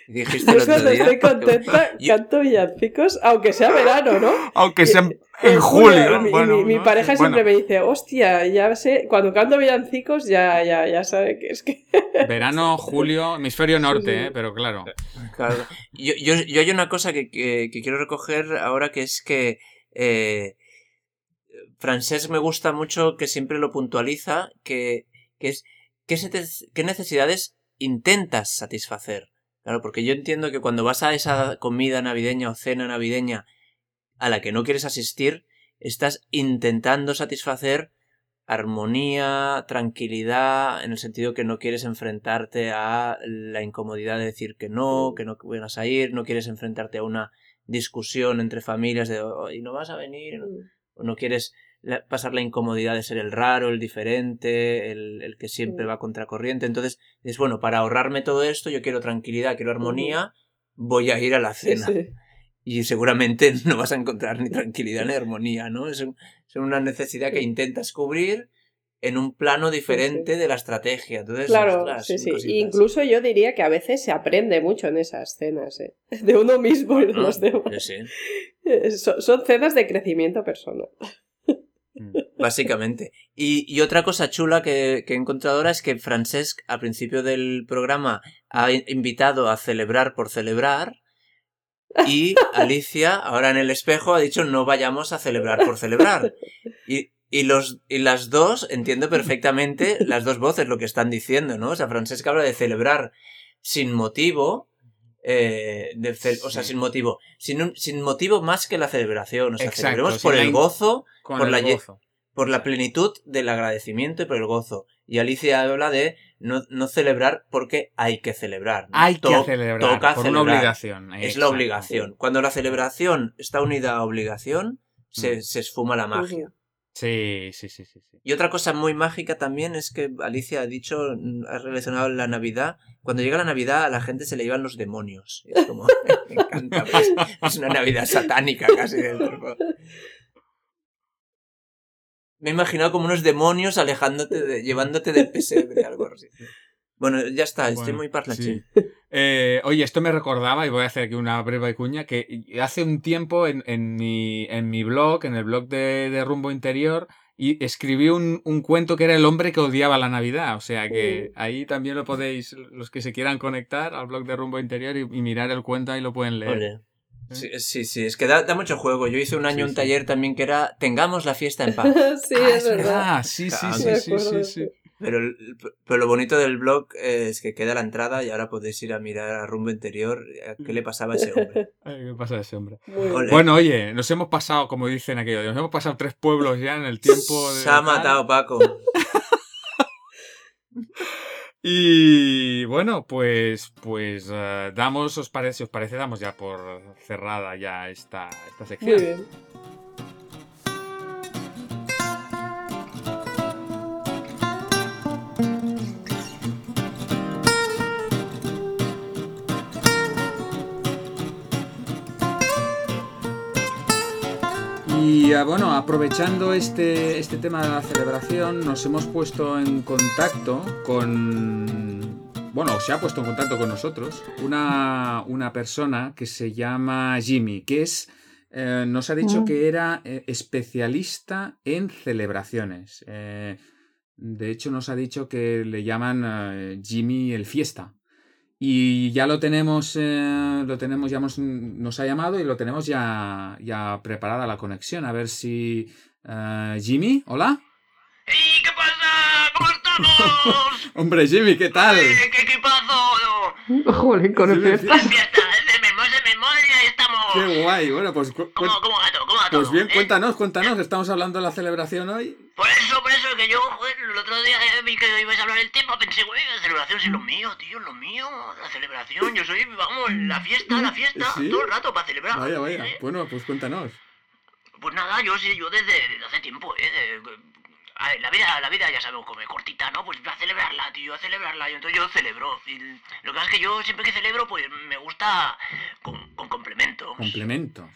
Speaker 2: Dijiste otro día, estoy contenta, canto villancicos, aunque sea verano, ¿no?
Speaker 1: Aunque sea en julio.
Speaker 2: Mi, bueno, mi, pareja siempre me dice, hostia, ya sé, cuando canto villancicos ya, ya, ya sabe que es que...
Speaker 1: Verano, julio, hemisferio norte, ¿eh? pero claro.
Speaker 3: claro. Yo, yo, yo, hay una cosa que, que, quiero recoger ahora que es que eh, Francés me gusta mucho que siempre lo puntualiza, que, que es qué necesidades intentas satisfacer. Claro, porque yo entiendo que cuando vas a esa comida navideña o cena navideña a la que no quieres asistir, estás intentando satisfacer armonía, tranquilidad, en el sentido que no quieres enfrentarte a la incomodidad de decir que no, que no vas a ir, no quieres enfrentarte a una discusión entre familias de y no vas a venir, mm. o no quieres pasar la incomodidad de ser el raro, el diferente, el, que siempre va contracorriente. Entonces, es bueno, para ahorrarme todo esto, yo quiero tranquilidad, quiero armonía, voy a ir a la cena. Y seguramente no vas a encontrar ni tranquilidad ni armonía, ¿no? Es, una necesidad que intentas cubrir en un plano diferente de la estrategia. Entonces,
Speaker 2: claro, sí, sí. Incluso yo diría que a veces se aprende mucho en esas cenas, ¿eh? de uno mismo y de los demás. Son, son cenas de crecimiento personal.
Speaker 3: Básicamente. Y, otra cosa chula que, he encontrado ahora es que Francesc, al principio del programa, ha invitado a celebrar por celebrar. Y Alicia, ahora en el espejo, ha dicho no vayamos a celebrar por celebrar. Y, y, los, y las dos, entiendo perfectamente las dos voces lo que están diciendo, ¿no? O sea, Francesc habla de celebrar sin motivo, eh, de o sea, sin motivo. Sin, sin motivo más que la celebración. O sea, celebremos por el gozo, por, la, por la plenitud del agradecimiento y por el gozo. Y Alicia habla de no, no celebrar porque hay que celebrar.
Speaker 1: Hay que celebrar. Toca por una obligación.
Speaker 3: Es la obligación. Cuando la celebración está unida a obligación, se, mm. se esfuma la magia.
Speaker 1: Sí, sí, sí, sí,
Speaker 3: Y otra cosa muy mágica también es que Alicia ha dicho, ha relacionado la Navidad. Cuando llega la Navidad a la gente se le llevan los demonios. Es como, me encanta. Pues, es una Navidad satánica casi Me he imaginado como unos demonios alejándote, llevándote del pesebre, algo así. Bueno, ya está, estoy muy parlachín.
Speaker 1: Eh, oye, esto me recordaba, y voy a hacer aquí una breve cuña, que hace un tiempo en, mi, en mi blog, en el blog de, Rumbo Interior, y escribió un, un cuento que era El hombre que odiaba la Navidad. O sea que ahí también lo podéis, los que se quieran conectar al blog de Rumbo Interior y, y mirar el cuento, ahí lo pueden leer.
Speaker 2: Sí, sí, sí, es que da, da mucho juego. Yo hice un año
Speaker 1: Sí,
Speaker 2: un
Speaker 1: sí.
Speaker 2: taller también que era Tengamos la fiesta en paz.
Speaker 5: sí,
Speaker 1: Ah,
Speaker 5: es verdad.
Speaker 1: Sí, sí,
Speaker 2: Claro.
Speaker 1: sí, sí, sí, sí.
Speaker 2: Pero, pero lo bonito del blog eh, es que queda la entrada y ahora podéis ir a mirar a Rumbo Interior a qué le pasaba a ese hombre.
Speaker 1: ¿Qué pasa de ese hombre?
Speaker 2: Ole.
Speaker 1: Bueno, oye, nos hemos pasado, como dicen aquello, nos hemos pasado tres pueblos ya en el tiempo. De
Speaker 2: Se ha matado Paco.
Speaker 1: Y bueno, pues, pues eh, damos, os parece, si os parece, damos ya por cerrada ya esta, esta
Speaker 5: Muy
Speaker 1: sección.
Speaker 5: bien.
Speaker 1: Y ah, bueno, aprovechando este, este tema de la celebración, nos hemos puesto en contacto con... Bueno, se ha puesto en contacto con nosotros una, una persona que se llama Jimmy, que es... eh, nos ha dicho
Speaker 5: Mm.
Speaker 1: que era eh, especialista en celebraciones. Eh, de hecho, nos ha dicho que le llaman Jimmy el Fiesta. Y ya lo tenemos, eh, lo tenemos, ya hemos- nos ha llamado y lo tenemos ya, ya preparada la conexión. A ver si... eh, Jimmy, hola.
Speaker 3: ¡Ey! ¿Qué pasa? ¿Cómo estamos?
Speaker 1: Hombre, Jimmy, ¿qué tal?
Speaker 3: ¡Qué equipazo!
Speaker 5: Joder, con el fiesta.
Speaker 3: ¡Es de memoria, de memoria! ¡Ahí estamos!
Speaker 1: Qué guay. Bueno, pues, cu-
Speaker 3: ¿Cómo,
Speaker 1: cuen-
Speaker 3: cómo gato? ¿Cómo
Speaker 1: pues bien,
Speaker 3: ¿Eh?
Speaker 1: cuéntanos, cuéntanos. Estamos hablando de la celebración hoy.
Speaker 3: Por eso, por eso, que yo, joder, el otro día eh, vi que ibais a hablar del tema, pensé, güey, la celebración es lo mío, tío, lo mío, la celebración, yo soy, vamos, la fiesta, la fiesta,
Speaker 1: ¿Sí?
Speaker 3: todo el rato para celebrar.
Speaker 1: Vaya, vaya.
Speaker 3: ¿eh?
Speaker 1: Bueno, pues cuéntanos.
Speaker 3: Pues nada, yo sí, yo desde, desde hace tiempo, ¿eh? de- a ver, la vida, la vida ya sabemos como es cortita, ¿no? Pues a celebrarla, tío, a celebrarla. Y entonces yo celebro. Y lo que pasa es que yo siempre que celebro, pues me gusta con, con complementos.
Speaker 1: Complemento.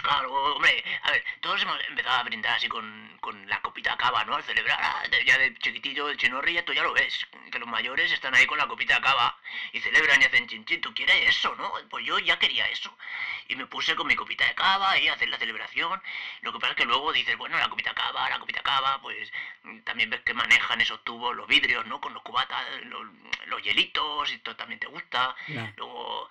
Speaker 3: Claro. Hombre, a ver, todos hemos empezado a brindar así con, con la copita cava, ¿no? Al celebrar. Ah, ya de chiquitillo, de chinorri, ya tú ya lo ves. Que los mayores están ahí con la copita cava y celebran y hacen chin chin. ¿Tú quieres eso, no? Pues yo ya quería eso. Y me puse con mi copita de cava y a hacer la celebración. Lo que pasa es que luego dices, bueno, la copita cava, la copita cava, pues también ves que manejan esos tubos, los vidrios, ¿no? Con los cubatas, los, los hielitos, y esto también te gusta. Luego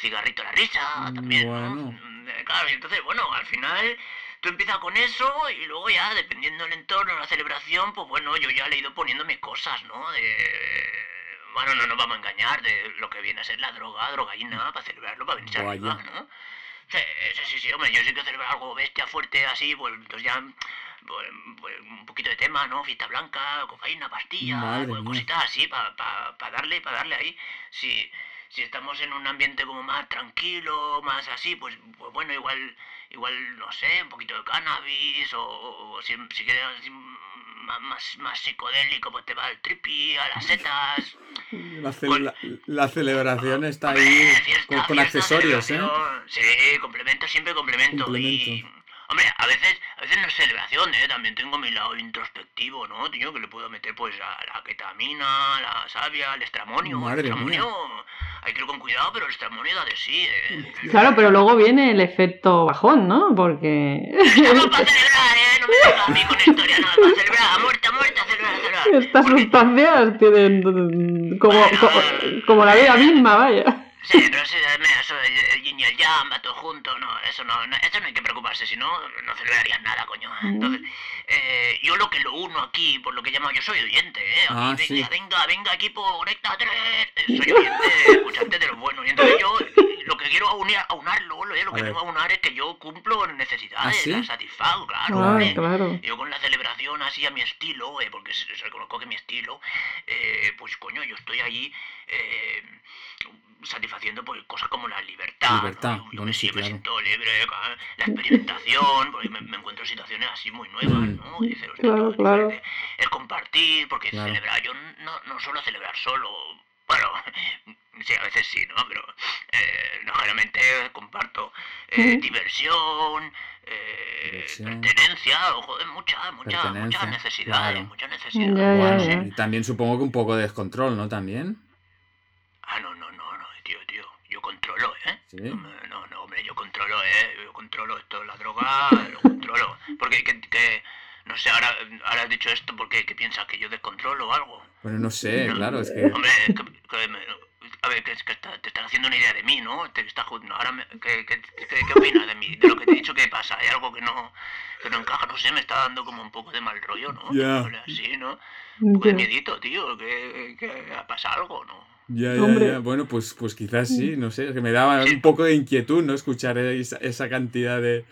Speaker 3: cigarrito a la risa también,
Speaker 1: bueno.
Speaker 3: ¿no? Eh, Claro, y entonces, bueno, al final tú empiezas con eso y luego ya, dependiendo del entorno, la celebración, pues bueno, yo ya le he ido poniendo mis cosas, ¿no? De... Bueno, no nos vamos a engañar de lo que viene a ser la droga, drogaína, para celebrarlo, para venirse arriba, ¿no? Sí, sí, sí, sí, hombre, yo sí que celebro algo bestia, fuerte, así, pues entonces ya... Pues, pues, un poquito de tema, ¿no? Fiesta blanca, cocaína, pastilla, pues, cositas así, para darle, para darle ahí. Si, si estamos en un ambiente como más tranquilo, más así, pues, pues bueno, igual, igual, no sé, un poquito de cannabis, o, o si, si quieres así más, más, más psicodélico, pues te va al trippy, a las setas.
Speaker 1: La, cel- la- la celebración está ahí
Speaker 3: fiesta,
Speaker 1: con, con
Speaker 3: fiesta,
Speaker 1: accesorios, ¿eh?
Speaker 3: Sí, complemento, siempre complemento.
Speaker 1: Complemento.
Speaker 3: Y, hombre, a veces, a veces no es celebración, ¿eh? También tengo mi lado introspectivo, ¿no? Tío, que le puedo meter, pues, a la ketamina, la savia, el estramonio.
Speaker 1: Madre
Speaker 3: el estramonio, hay que ir con cuidado, pero el estramonio da de sí, ¿eh?
Speaker 6: Claro, pero luego viene el efecto bajón, ¿no? Porque
Speaker 3: Estamos para celebrar, ¿eh? No me vengas a mí con historia, no, para celebrar, a muerte, a muerte, a celebrar, a celebrar.
Speaker 6: estas
Speaker 3: Porque-
Speaker 6: sustancias tienen mm, como, como, como la vida misma, vaya.
Speaker 3: Sí, pero sí, mira, eso, el yin y el yang, va todo junto, no, eso no, no, eso no hay que preocuparse, si no, no celebrarías nada, coño. Entonces, eh, yo lo que lo uno aquí, por lo que llamo, yo soy oyente, ¿eh?
Speaker 1: Ah,
Speaker 3: venga,
Speaker 1: sí.
Speaker 3: venga, venga, equipo, conecta tres, soy oyente, escuchante de los buenos, y entonces yo, que quiero aunar, aunarlo, lo, lo
Speaker 1: A
Speaker 3: que
Speaker 1: ver.
Speaker 3: quiero aunar es que yo cumplo necesidades,
Speaker 1: ¿Ah, sí?
Speaker 3: las satisfago, claro,
Speaker 6: Ah,
Speaker 3: hombre.
Speaker 6: claro.
Speaker 3: Yo con la celebración así a mi estilo, eh, porque reconozco que mi estilo, eh, pues coño, yo estoy allí eh, satisfaciendo pues, cosas como la libertad. ¿no?
Speaker 1: Libertad,
Speaker 3: Yo, me,
Speaker 1: sí,
Speaker 3: me siento libre, ca- la experimentación, porque me, me encuentro en situaciones así muy nuevas,
Speaker 1: Mm.
Speaker 3: ¿no?
Speaker 6: Claro, claro.
Speaker 3: El compartir, porque
Speaker 1: Claro.
Speaker 3: celebrar, yo no, no suelo celebrar solo. Bueno, sí, a veces sí, ¿no? Pero eh, no, generalmente comparto eh, diversión, eh, pertenencia, o, joder, muchas, muchas, necesidades,
Speaker 1: claro.
Speaker 3: muchas necesidades.
Speaker 6: Ya, ya,
Speaker 1: Bueno,
Speaker 6: ya.
Speaker 1: y también supongo que un poco de descontrol, ¿no? También.
Speaker 3: Ah, no, no, no, no, tío, tío, yo controlo, ¿eh?
Speaker 1: Sí.
Speaker 3: No, no, hombre, yo controlo, ¿eh? Yo controlo esto, la droga, lo controlo. Porque que, que
Speaker 7: No sé, ahora, ahora has dicho esto porque ¿qué piensas? ¿Que yo descontrolo o algo?
Speaker 1: Bueno, no sé,
Speaker 7: No,
Speaker 1: claro, es que...
Speaker 7: Hombre, que, que me- a ver, que, es que está- te estás haciendo una idea de mí, ¿no? Te estás. Ahora, me- ¿qué, qué, opinas de mí? De lo que te he dicho, ¿qué pasa? ¿Hay algo que no, que no encaja? No sé, me está dando como un poco de mal rollo, ¿no?
Speaker 1: Ya.
Speaker 7: Así, ¿no? Un poco de miedito, tío. Que, que ha pasado algo, ¿no?
Speaker 1: Ya, ya,
Speaker 6: Hombre.
Speaker 1: ya. Bueno, pues, pues quizás sí, no sé, es que me daba un poco de inquietud, ¿no? Escuchar esa, esa cantidad de...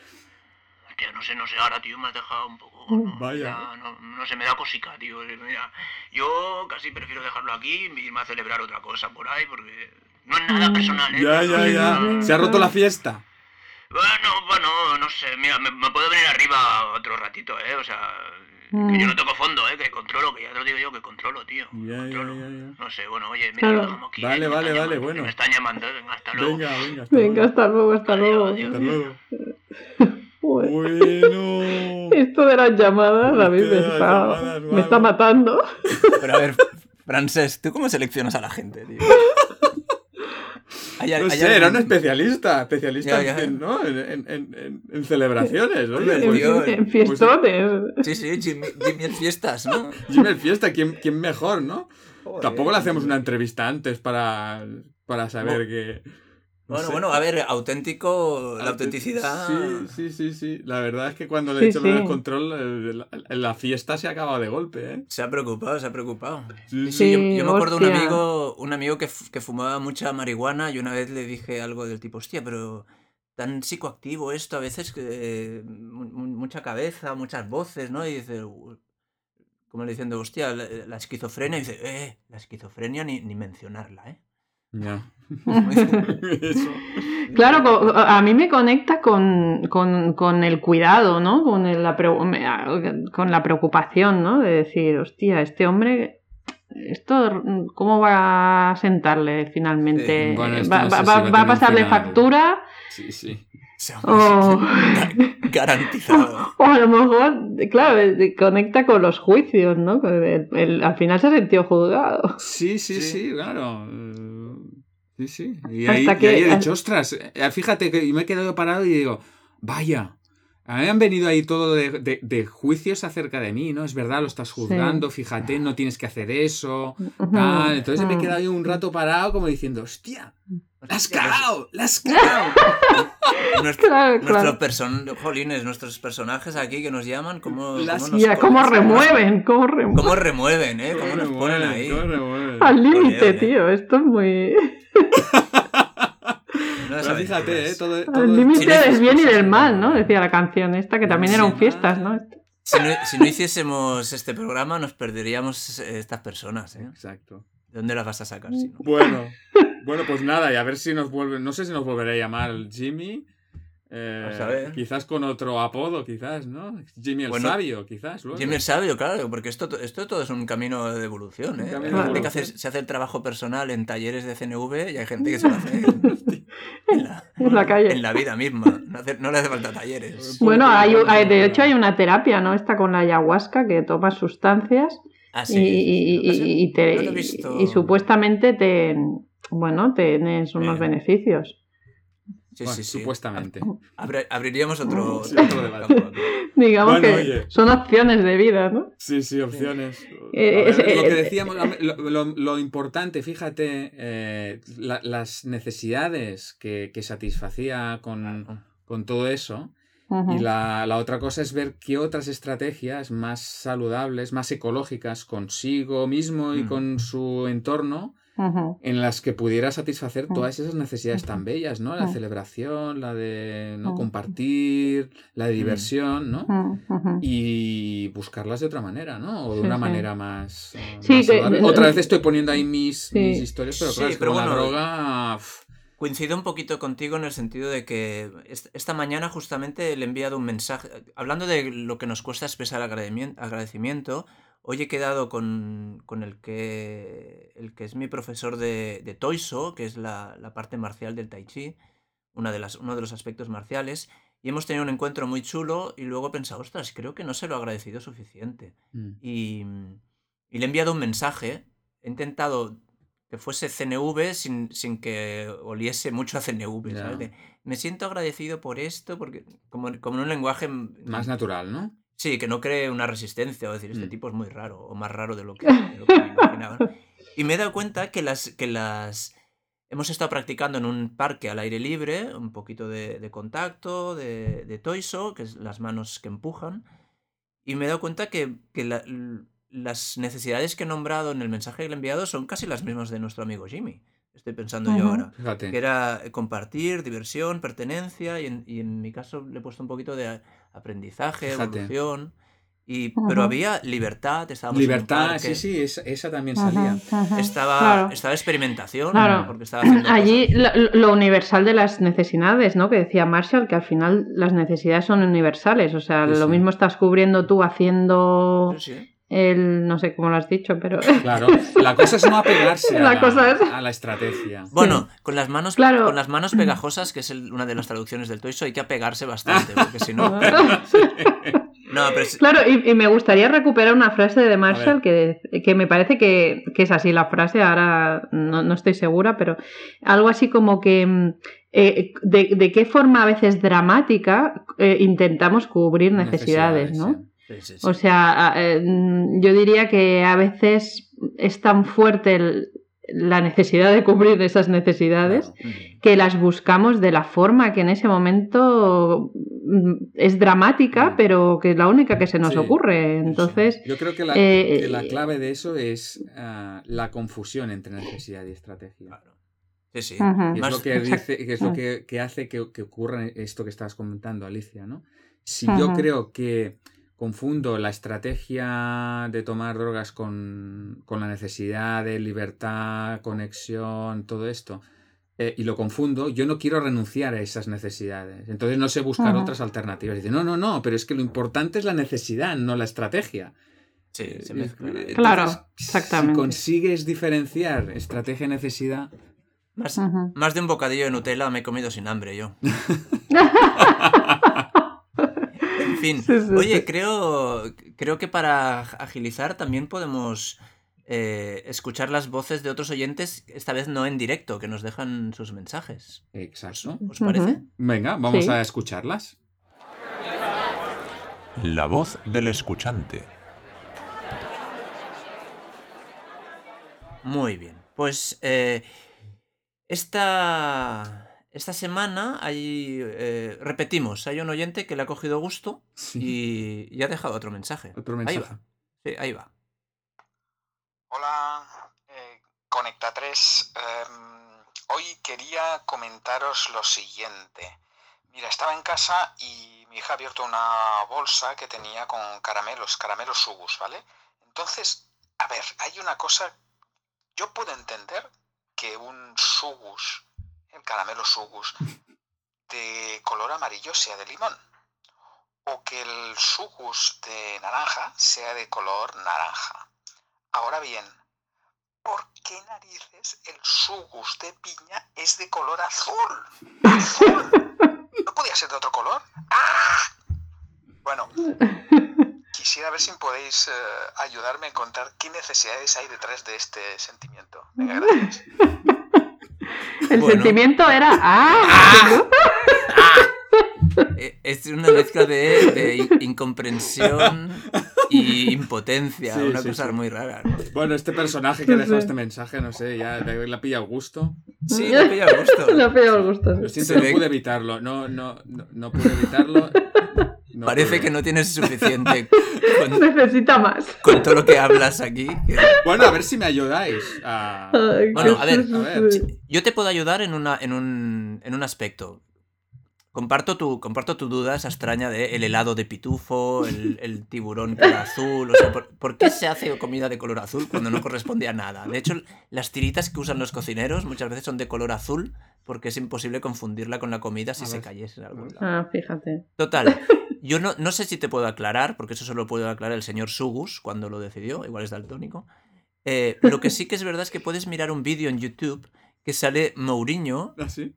Speaker 7: Hostia, no sé, no sé, ahora, tío, me has dejado un poco...
Speaker 1: Vaya.
Speaker 7: Ya, no, no sé, me da cosica, tío. Mira, yo casi prefiero dejarlo aquí y irme a celebrar otra cosa por ahí, porque no es nada
Speaker 6: Mm.
Speaker 7: personal, ¿eh?
Speaker 1: Ya, ya, ya. Se ha roto la fiesta.
Speaker 7: Bueno, bueno, no sé, mira, me, me puedo venir arriba otro ratito, ¿eh? O sea, que yo no toco fondo, ¿eh? Que controlo, que ya te lo digo yo, que controlo, tío.
Speaker 1: Ya, ya,
Speaker 7: controlo.
Speaker 1: ya, ya.
Speaker 7: No sé, bueno, oye, mira,
Speaker 6: Claro.
Speaker 7: lo dejamos aquí.
Speaker 1: Vale,
Speaker 7: ¿eh?
Speaker 1: Vale, vale,
Speaker 7: llamando,
Speaker 1: bueno.
Speaker 7: Me están llamando, venga, hasta luego.
Speaker 1: Venga, venga, hasta
Speaker 6: Venga,
Speaker 1: luego.
Speaker 6: hasta luego, hasta luego.
Speaker 7: adiós.
Speaker 1: Hasta luego. Bueno.
Speaker 6: Esto de las llamadas a mí me está,
Speaker 1: llamadas,
Speaker 6: me está matando.
Speaker 3: Pero a ver, Frances, ¿tú cómo seleccionas a la gente, tío? ¿Hay-
Speaker 1: No
Speaker 3: hay
Speaker 1: sé, era un especialista, especialista
Speaker 3: Ya, ya.
Speaker 1: En, ¿no? en, en- en- en- en celebraciones.
Speaker 3: Hombre,
Speaker 6: En,
Speaker 1: pues,
Speaker 6: en fiestones.
Speaker 3: Sí, sí, Jimmy, Jimmy en fiestas, ¿no?
Speaker 1: Jimmy el Fiesta, ¿quién, quién mejor, no?
Speaker 3: Joder.
Speaker 1: Tampoco le hacemos una entrevista antes para, para saber que... no
Speaker 3: Bueno,
Speaker 1: sé.
Speaker 3: bueno, a ver, auténtico, la
Speaker 1: Autent-
Speaker 3: autenticidad.
Speaker 1: Sí, sí, sí, sí. La verdad es que cuando le
Speaker 6: Sí,
Speaker 1: he hecho
Speaker 6: sí.
Speaker 1: control, la, la fiesta se ha acabado de golpe, ¿eh?
Speaker 3: Se ha preocupado, se ha preocupado.
Speaker 1: Sí,
Speaker 3: Sí,
Speaker 1: sí.
Speaker 3: yo, me acuerdo de un
Speaker 6: hostia.
Speaker 3: amigo, un amigo que, que fumaba mucha marihuana y una vez le dije algo del tipo, hostia, pero tan psicoactivo esto, a veces que eh, mu- mu- mucha cabeza, muchas voces, ¿no? Y dice, "U- como le diciendo, hostia, la, la esquizofrenia, y dice, eh, la esquizofrenia ni, ni mencionarla, ¿eh?
Speaker 1: Ya.
Speaker 6: Claro, a mí me conecta con, con- con el cuidado, ¿no? Con, el- la, con la preocupación, ¿no? De decir, hostia, este hombre, esto, ¿cómo va a sentarle finalmente?
Speaker 1: Bueno,
Speaker 6: ¿Va,
Speaker 1: no sé
Speaker 6: va-
Speaker 1: si
Speaker 6: va-
Speaker 1: va a
Speaker 6: va pasarle
Speaker 1: final.
Speaker 6: factura?
Speaker 1: Sí, sí.
Speaker 3: "Ese
Speaker 6: O,
Speaker 3: hombre es garantizado.
Speaker 6: o a lo mejor, claro, eh, conecta con los juicios, ¿no? Con el- el- al final se ha sentido juzgado.
Speaker 1: Sí, sí,
Speaker 3: Sí.
Speaker 1: sí, claro. Sí, sí. Y
Speaker 6: Hasta
Speaker 1: ahí, y ahí he dicho, ostras, eh, fíjate que me he quedado parado y digo, vaya, a mí han venido ahí todo de, de- de juicios acerca de mí, ¿no? Es verdad, lo estás juzgando, fíjate, no tienes que hacer eso, tal. Entonces me he quedado ahí un rato parado como diciendo, hostia, la has cagado, la has cagado.
Speaker 3: Nuestro,
Speaker 6: Claro,
Speaker 3: nuestros
Speaker 6: claro.
Speaker 3: person- jolines, nuestros personajes aquí que nos llaman, ¿cómo,
Speaker 1: Las-
Speaker 3: cómo nos
Speaker 6: Ya, cómo remueven, cómo remueven.
Speaker 3: ¿Cómo remueven, eh? ¿Cómo nos
Speaker 1: Corre,
Speaker 3: ponen ahí?
Speaker 6: Al límite,
Speaker 3: ole.
Speaker 6: tío. Esto es muy.
Speaker 3: No
Speaker 1: Pero fíjate, ¿eh? Todo, todo-
Speaker 6: Al límite
Speaker 3: si no
Speaker 6: del bien y del mal, ¿no? Decía la canción esta, que también eran fiestas, ¿no?
Speaker 3: Si no, si no hiciésemos este programa, nos perderíamos eh, estas personas, ¿eh?
Speaker 1: Exacto.
Speaker 3: ¿De dónde las vas a sacar? Si no?
Speaker 1: Bueno, bueno, pues nada, y a ver si nos vuelve, no sé si nos volverá a llamar Jimmy. eh,
Speaker 3: a ver.
Speaker 1: Quizás con otro apodo, quizás, ¿no? Jimmy el
Speaker 3: Bueno,
Speaker 1: sabio, quizás. luego.
Speaker 3: Jimmy el sabio, claro, porque esto, esto todo es un camino de evolución, ¿eh?
Speaker 1: camino
Speaker 6: de
Speaker 3: gente que hace- se hace el trabajo personal en talleres de CNV y hay gente que se lo hace en, la,
Speaker 6: En la calle.
Speaker 3: en la vida misma. No, hace- no le hace falta talleres.
Speaker 6: Bueno, hay, hay- de hecho hay una terapia, ¿no? Esta con la ayahuasca, que tomas sustancias
Speaker 3: Ah,
Speaker 6: y,
Speaker 3: sí.
Speaker 6: y- y- te-
Speaker 3: no
Speaker 6: y supuestamente te. Bueno, tienes unos
Speaker 3: Bien.
Speaker 6: beneficios.
Speaker 3: Sí,
Speaker 1: Bueno,
Speaker 3: sí, sí.
Speaker 1: Supuestamente.
Speaker 3: Abre- abriríamos otro,
Speaker 1: Sí, otro debate.
Speaker 6: Digamos
Speaker 1: Bueno,
Speaker 6: que
Speaker 1: oye.
Speaker 6: son opciones de vida, ¿no?
Speaker 1: Sí, sí, opciones.
Speaker 6: Eh,
Speaker 1: ver, lo que
Speaker 6: eh,
Speaker 1: decíamos, lo, lo- lo importante, fíjate, eh, la- las necesidades que, que satisfacía con, con todo eso. Y la, la otra cosa es ver qué otras estrategias más saludables, más ecológicas consigo mismo y
Speaker 3: Mm.
Speaker 1: con su entorno, En las que pudiera satisfacer todas esas necesidades tan bellas, ¿no? La celebración, la de ¿no? Compartir, la de diversión, ¿no? Y buscarlas de otra manera, ¿no? O de
Speaker 6: Sí,
Speaker 1: una
Speaker 6: sí.
Speaker 1: manera más.
Speaker 6: Sí,
Speaker 1: más
Speaker 6: que-.
Speaker 1: Otra vez estoy poniendo ahí mis,
Speaker 6: Sí.
Speaker 1: mis historias, pero
Speaker 3: Sí,
Speaker 1: claro, es
Speaker 3: pero
Speaker 1: como la
Speaker 3: bueno,
Speaker 1: droga.
Speaker 3: Coincido un poquito contigo en el sentido de que est- esta mañana justamente le he enviado un mensaje, hablando de lo que nos cuesta expresar agradecimien- agradecimiento, hoy he quedado con, con el, que, el que es mi profesor de, de Toiso, que es la, la parte marcial del Tai Chi, una de las, uno de los aspectos marciales, y hemos tenido un encuentro muy chulo y luego he pensado, ostras, creo que no se lo he agradecido suficiente.
Speaker 1: mm,
Speaker 3: Y, y le he enviado un mensaje. He intentado que fuese CNV sin, sin que oliese mucho a CNV,
Speaker 1: Ya.
Speaker 3: ¿sabes? De, me siento agradecido por esto, porque como, como en un lenguaje...
Speaker 1: Más natural, ¿no?
Speaker 3: Sí, que no cree una resistencia o decir, este
Speaker 1: Mm.
Speaker 3: tipo es muy raro o más raro de lo que, de lo que me imaginaba. Y me he dado cuenta que las, que las... Hemos estado practicando en un parque al aire libre, un poquito de, de contacto, de, de toiso, que es las manos que empujan, y me he dado cuenta que, que la- las necesidades que he nombrado en el mensaje que le he enviado son casi las mismas de nuestro amigo Jimmy. Estoy pensando yo
Speaker 6: Ujú.
Speaker 3: ahora
Speaker 1: Fíjate.
Speaker 3: que era compartir, diversión, pertenencia, y en, y en mi caso le he puesto un poquito de aprendizaje,
Speaker 1: Fíjate.
Speaker 3: evolución, y, pero había libertad, estábamos
Speaker 1: Libertad, sí, sí, esa, esa también salía.
Speaker 3: Estaba,
Speaker 6: Claro.
Speaker 3: estaba experimentación,
Speaker 6: Claro.
Speaker 3: porque estaba haciendo
Speaker 6: Allí lo, lo universal de las necesidades, ¿no? Que decía Marshall, que al final las necesidades son universales. O sea,
Speaker 1: Sí,
Speaker 6: lo
Speaker 1: sí.
Speaker 6: mismo estás cubriendo tú haciendo
Speaker 3: cosas. Sí, sí.
Speaker 6: El, no sé cómo lo has dicho, pero
Speaker 1: Claro, la cosa es no apegarse a
Speaker 6: La
Speaker 1: la,
Speaker 6: cosa es-
Speaker 1: a la estrategia.
Speaker 3: Bueno, con las manos
Speaker 6: Claro.
Speaker 3: con las manos pegajosas, que es el- una de las traducciones del Toiso, hay que apegarse bastante, porque si no... No, pero es-
Speaker 6: Claro, y, y me gustaría recuperar una frase de Marshall que, que me parece que, que es así la frase, ahora no, no estoy segura, pero algo así como que mm, eh, de, de qué forma a veces dramática eh, intentamos cubrir necesidades, ¿no?
Speaker 1: sí.
Speaker 3: Sí, sí, sí.
Speaker 6: O sea, eh, mm, yo diría que a veces es tan fuerte el- la necesidad de cubrir esas necesidades
Speaker 1: Claro.
Speaker 6: Que las buscamos de la forma que en ese momento mm, es dramática, pero que es la única que se nos
Speaker 1: Sí,
Speaker 6: ocurre.
Speaker 1: sí.
Speaker 6: Entonces,
Speaker 1: Yo creo que la,
Speaker 6: eh,
Speaker 1: que la
Speaker 6: eh,
Speaker 1: clave de eso es ah, la confusión entre necesidad y estrategia.
Speaker 3: Claro. Sí, sí.
Speaker 6: Ujú.
Speaker 1: Y es lo que dice, es lo que, que hace que, que ocurra esto que estabas comentando, Alicia, ¿no? Si yo creo que confundo la estrategia de tomar drogas con, con la necesidad de libertad, conexión, todo esto, eh, y lo confundo, yo no quiero renunciar a esas necesidades. Entonces no sé buscar otras alternativas. Dice, no, no, no, pero es que lo importante es la necesidad, no la estrategia.
Speaker 3: Sí, se
Speaker 1: Eh,
Speaker 3: mezcla.
Speaker 1: entonces,
Speaker 6: Claro,
Speaker 1: Si
Speaker 6: exactamente.
Speaker 1: consigues diferenciar estrategia y necesidad,
Speaker 3: Más, más de un bocadillo de Nutella me he comido sin hambre yo. En fin,
Speaker 6: Sí, sí,
Speaker 3: oye,
Speaker 6: sí.
Speaker 3: creo, creo que para agilizar también podemos eh, escuchar las voces de otros oyentes, esta vez no en directo, que nos dejan sus mensajes.
Speaker 1: exacto.
Speaker 3: ¿Os parece?
Speaker 1: Venga, vamos
Speaker 6: Sí.
Speaker 1: a escucharlas.
Speaker 8: La voz del escuchante.
Speaker 3: Muy bien. Pues eh, esta, esta semana hay, eh, repetimos, hay un oyente que le ha cogido gusto
Speaker 1: Sí.
Speaker 3: y, y ha dejado otro mensaje.
Speaker 1: Otro
Speaker 3: Ahí
Speaker 1: mensaje.
Speaker 3: va. Sí, ahí va.
Speaker 9: Hola, eh, Conecta 3. Em, hoy quería comentaros lo siguiente. Mira, estaba en casa y mi hija ha abierto una bolsa que tenía con caramelos, caramelos sugus, ¿vale? Entonces, a ver, hay una cosa. Yo puedo entender que un sugus, el caramelo sugus, de color amarillo sea de limón. O que el sugus de naranja sea de color naranja. Ahora bien, ¿por qué narices el sugus de piña es de color azul? ¡Azul! ¿No podía ser de otro color? ¡Ah! Bueno, quisiera ver si podéis eh, ayudarme a encontrar qué necesidades hay detrás de este sentimiento. Venga, gracias.
Speaker 6: El
Speaker 3: Bueno.
Speaker 6: sentimiento era ¡Ah!
Speaker 3: Eh, Es una mezcla de, de in- incomprensión y impotencia,
Speaker 1: Sí,
Speaker 3: una
Speaker 1: sí,
Speaker 3: cosa
Speaker 1: sí.
Speaker 3: muy rara. ¿no?
Speaker 1: Bueno, este personaje que dejó
Speaker 6: sí.
Speaker 1: este mensaje, no sé, ya ha pillado gusto.
Speaker 3: Sí, me pilla gusto.
Speaker 6: Le ha pillado el gusto.
Speaker 1: Lo siento, no pude evitarlo. No, no, no, no pude evitarlo. No
Speaker 3: Parece que no tienes suficiente con,
Speaker 6: Necesita más.
Speaker 3: con todo lo que hablas aquí. que-
Speaker 1: Bueno, a ver si me ayudáis. a-
Speaker 6: Ay,
Speaker 3: Bueno, a ver,
Speaker 1: a ver.
Speaker 3: Yo te puedo ayudar en, una, en, un, en un aspecto. Comparto tu, comparto tu duda, esa extraña de el helado de pitufo, el, el tiburón color azul. O sea, ¿por, por qué se hace comida de color azul cuando no corresponde a nada? De hecho, las tiritas que usan los cocineros muchas veces son de color azul porque es imposible confundirla con la comida si se cayese en algún lado.
Speaker 6: Ah, fíjate.
Speaker 3: Total, yo no, no sé si te puedo aclarar, porque eso solo lo puede aclarar el señor Sugus cuando lo decidió, igual es daltónico. Eh, lo que sí que es verdad es que puedes mirar un vídeo en YouTube que sale Mourinho
Speaker 1: ¿Ah, sí?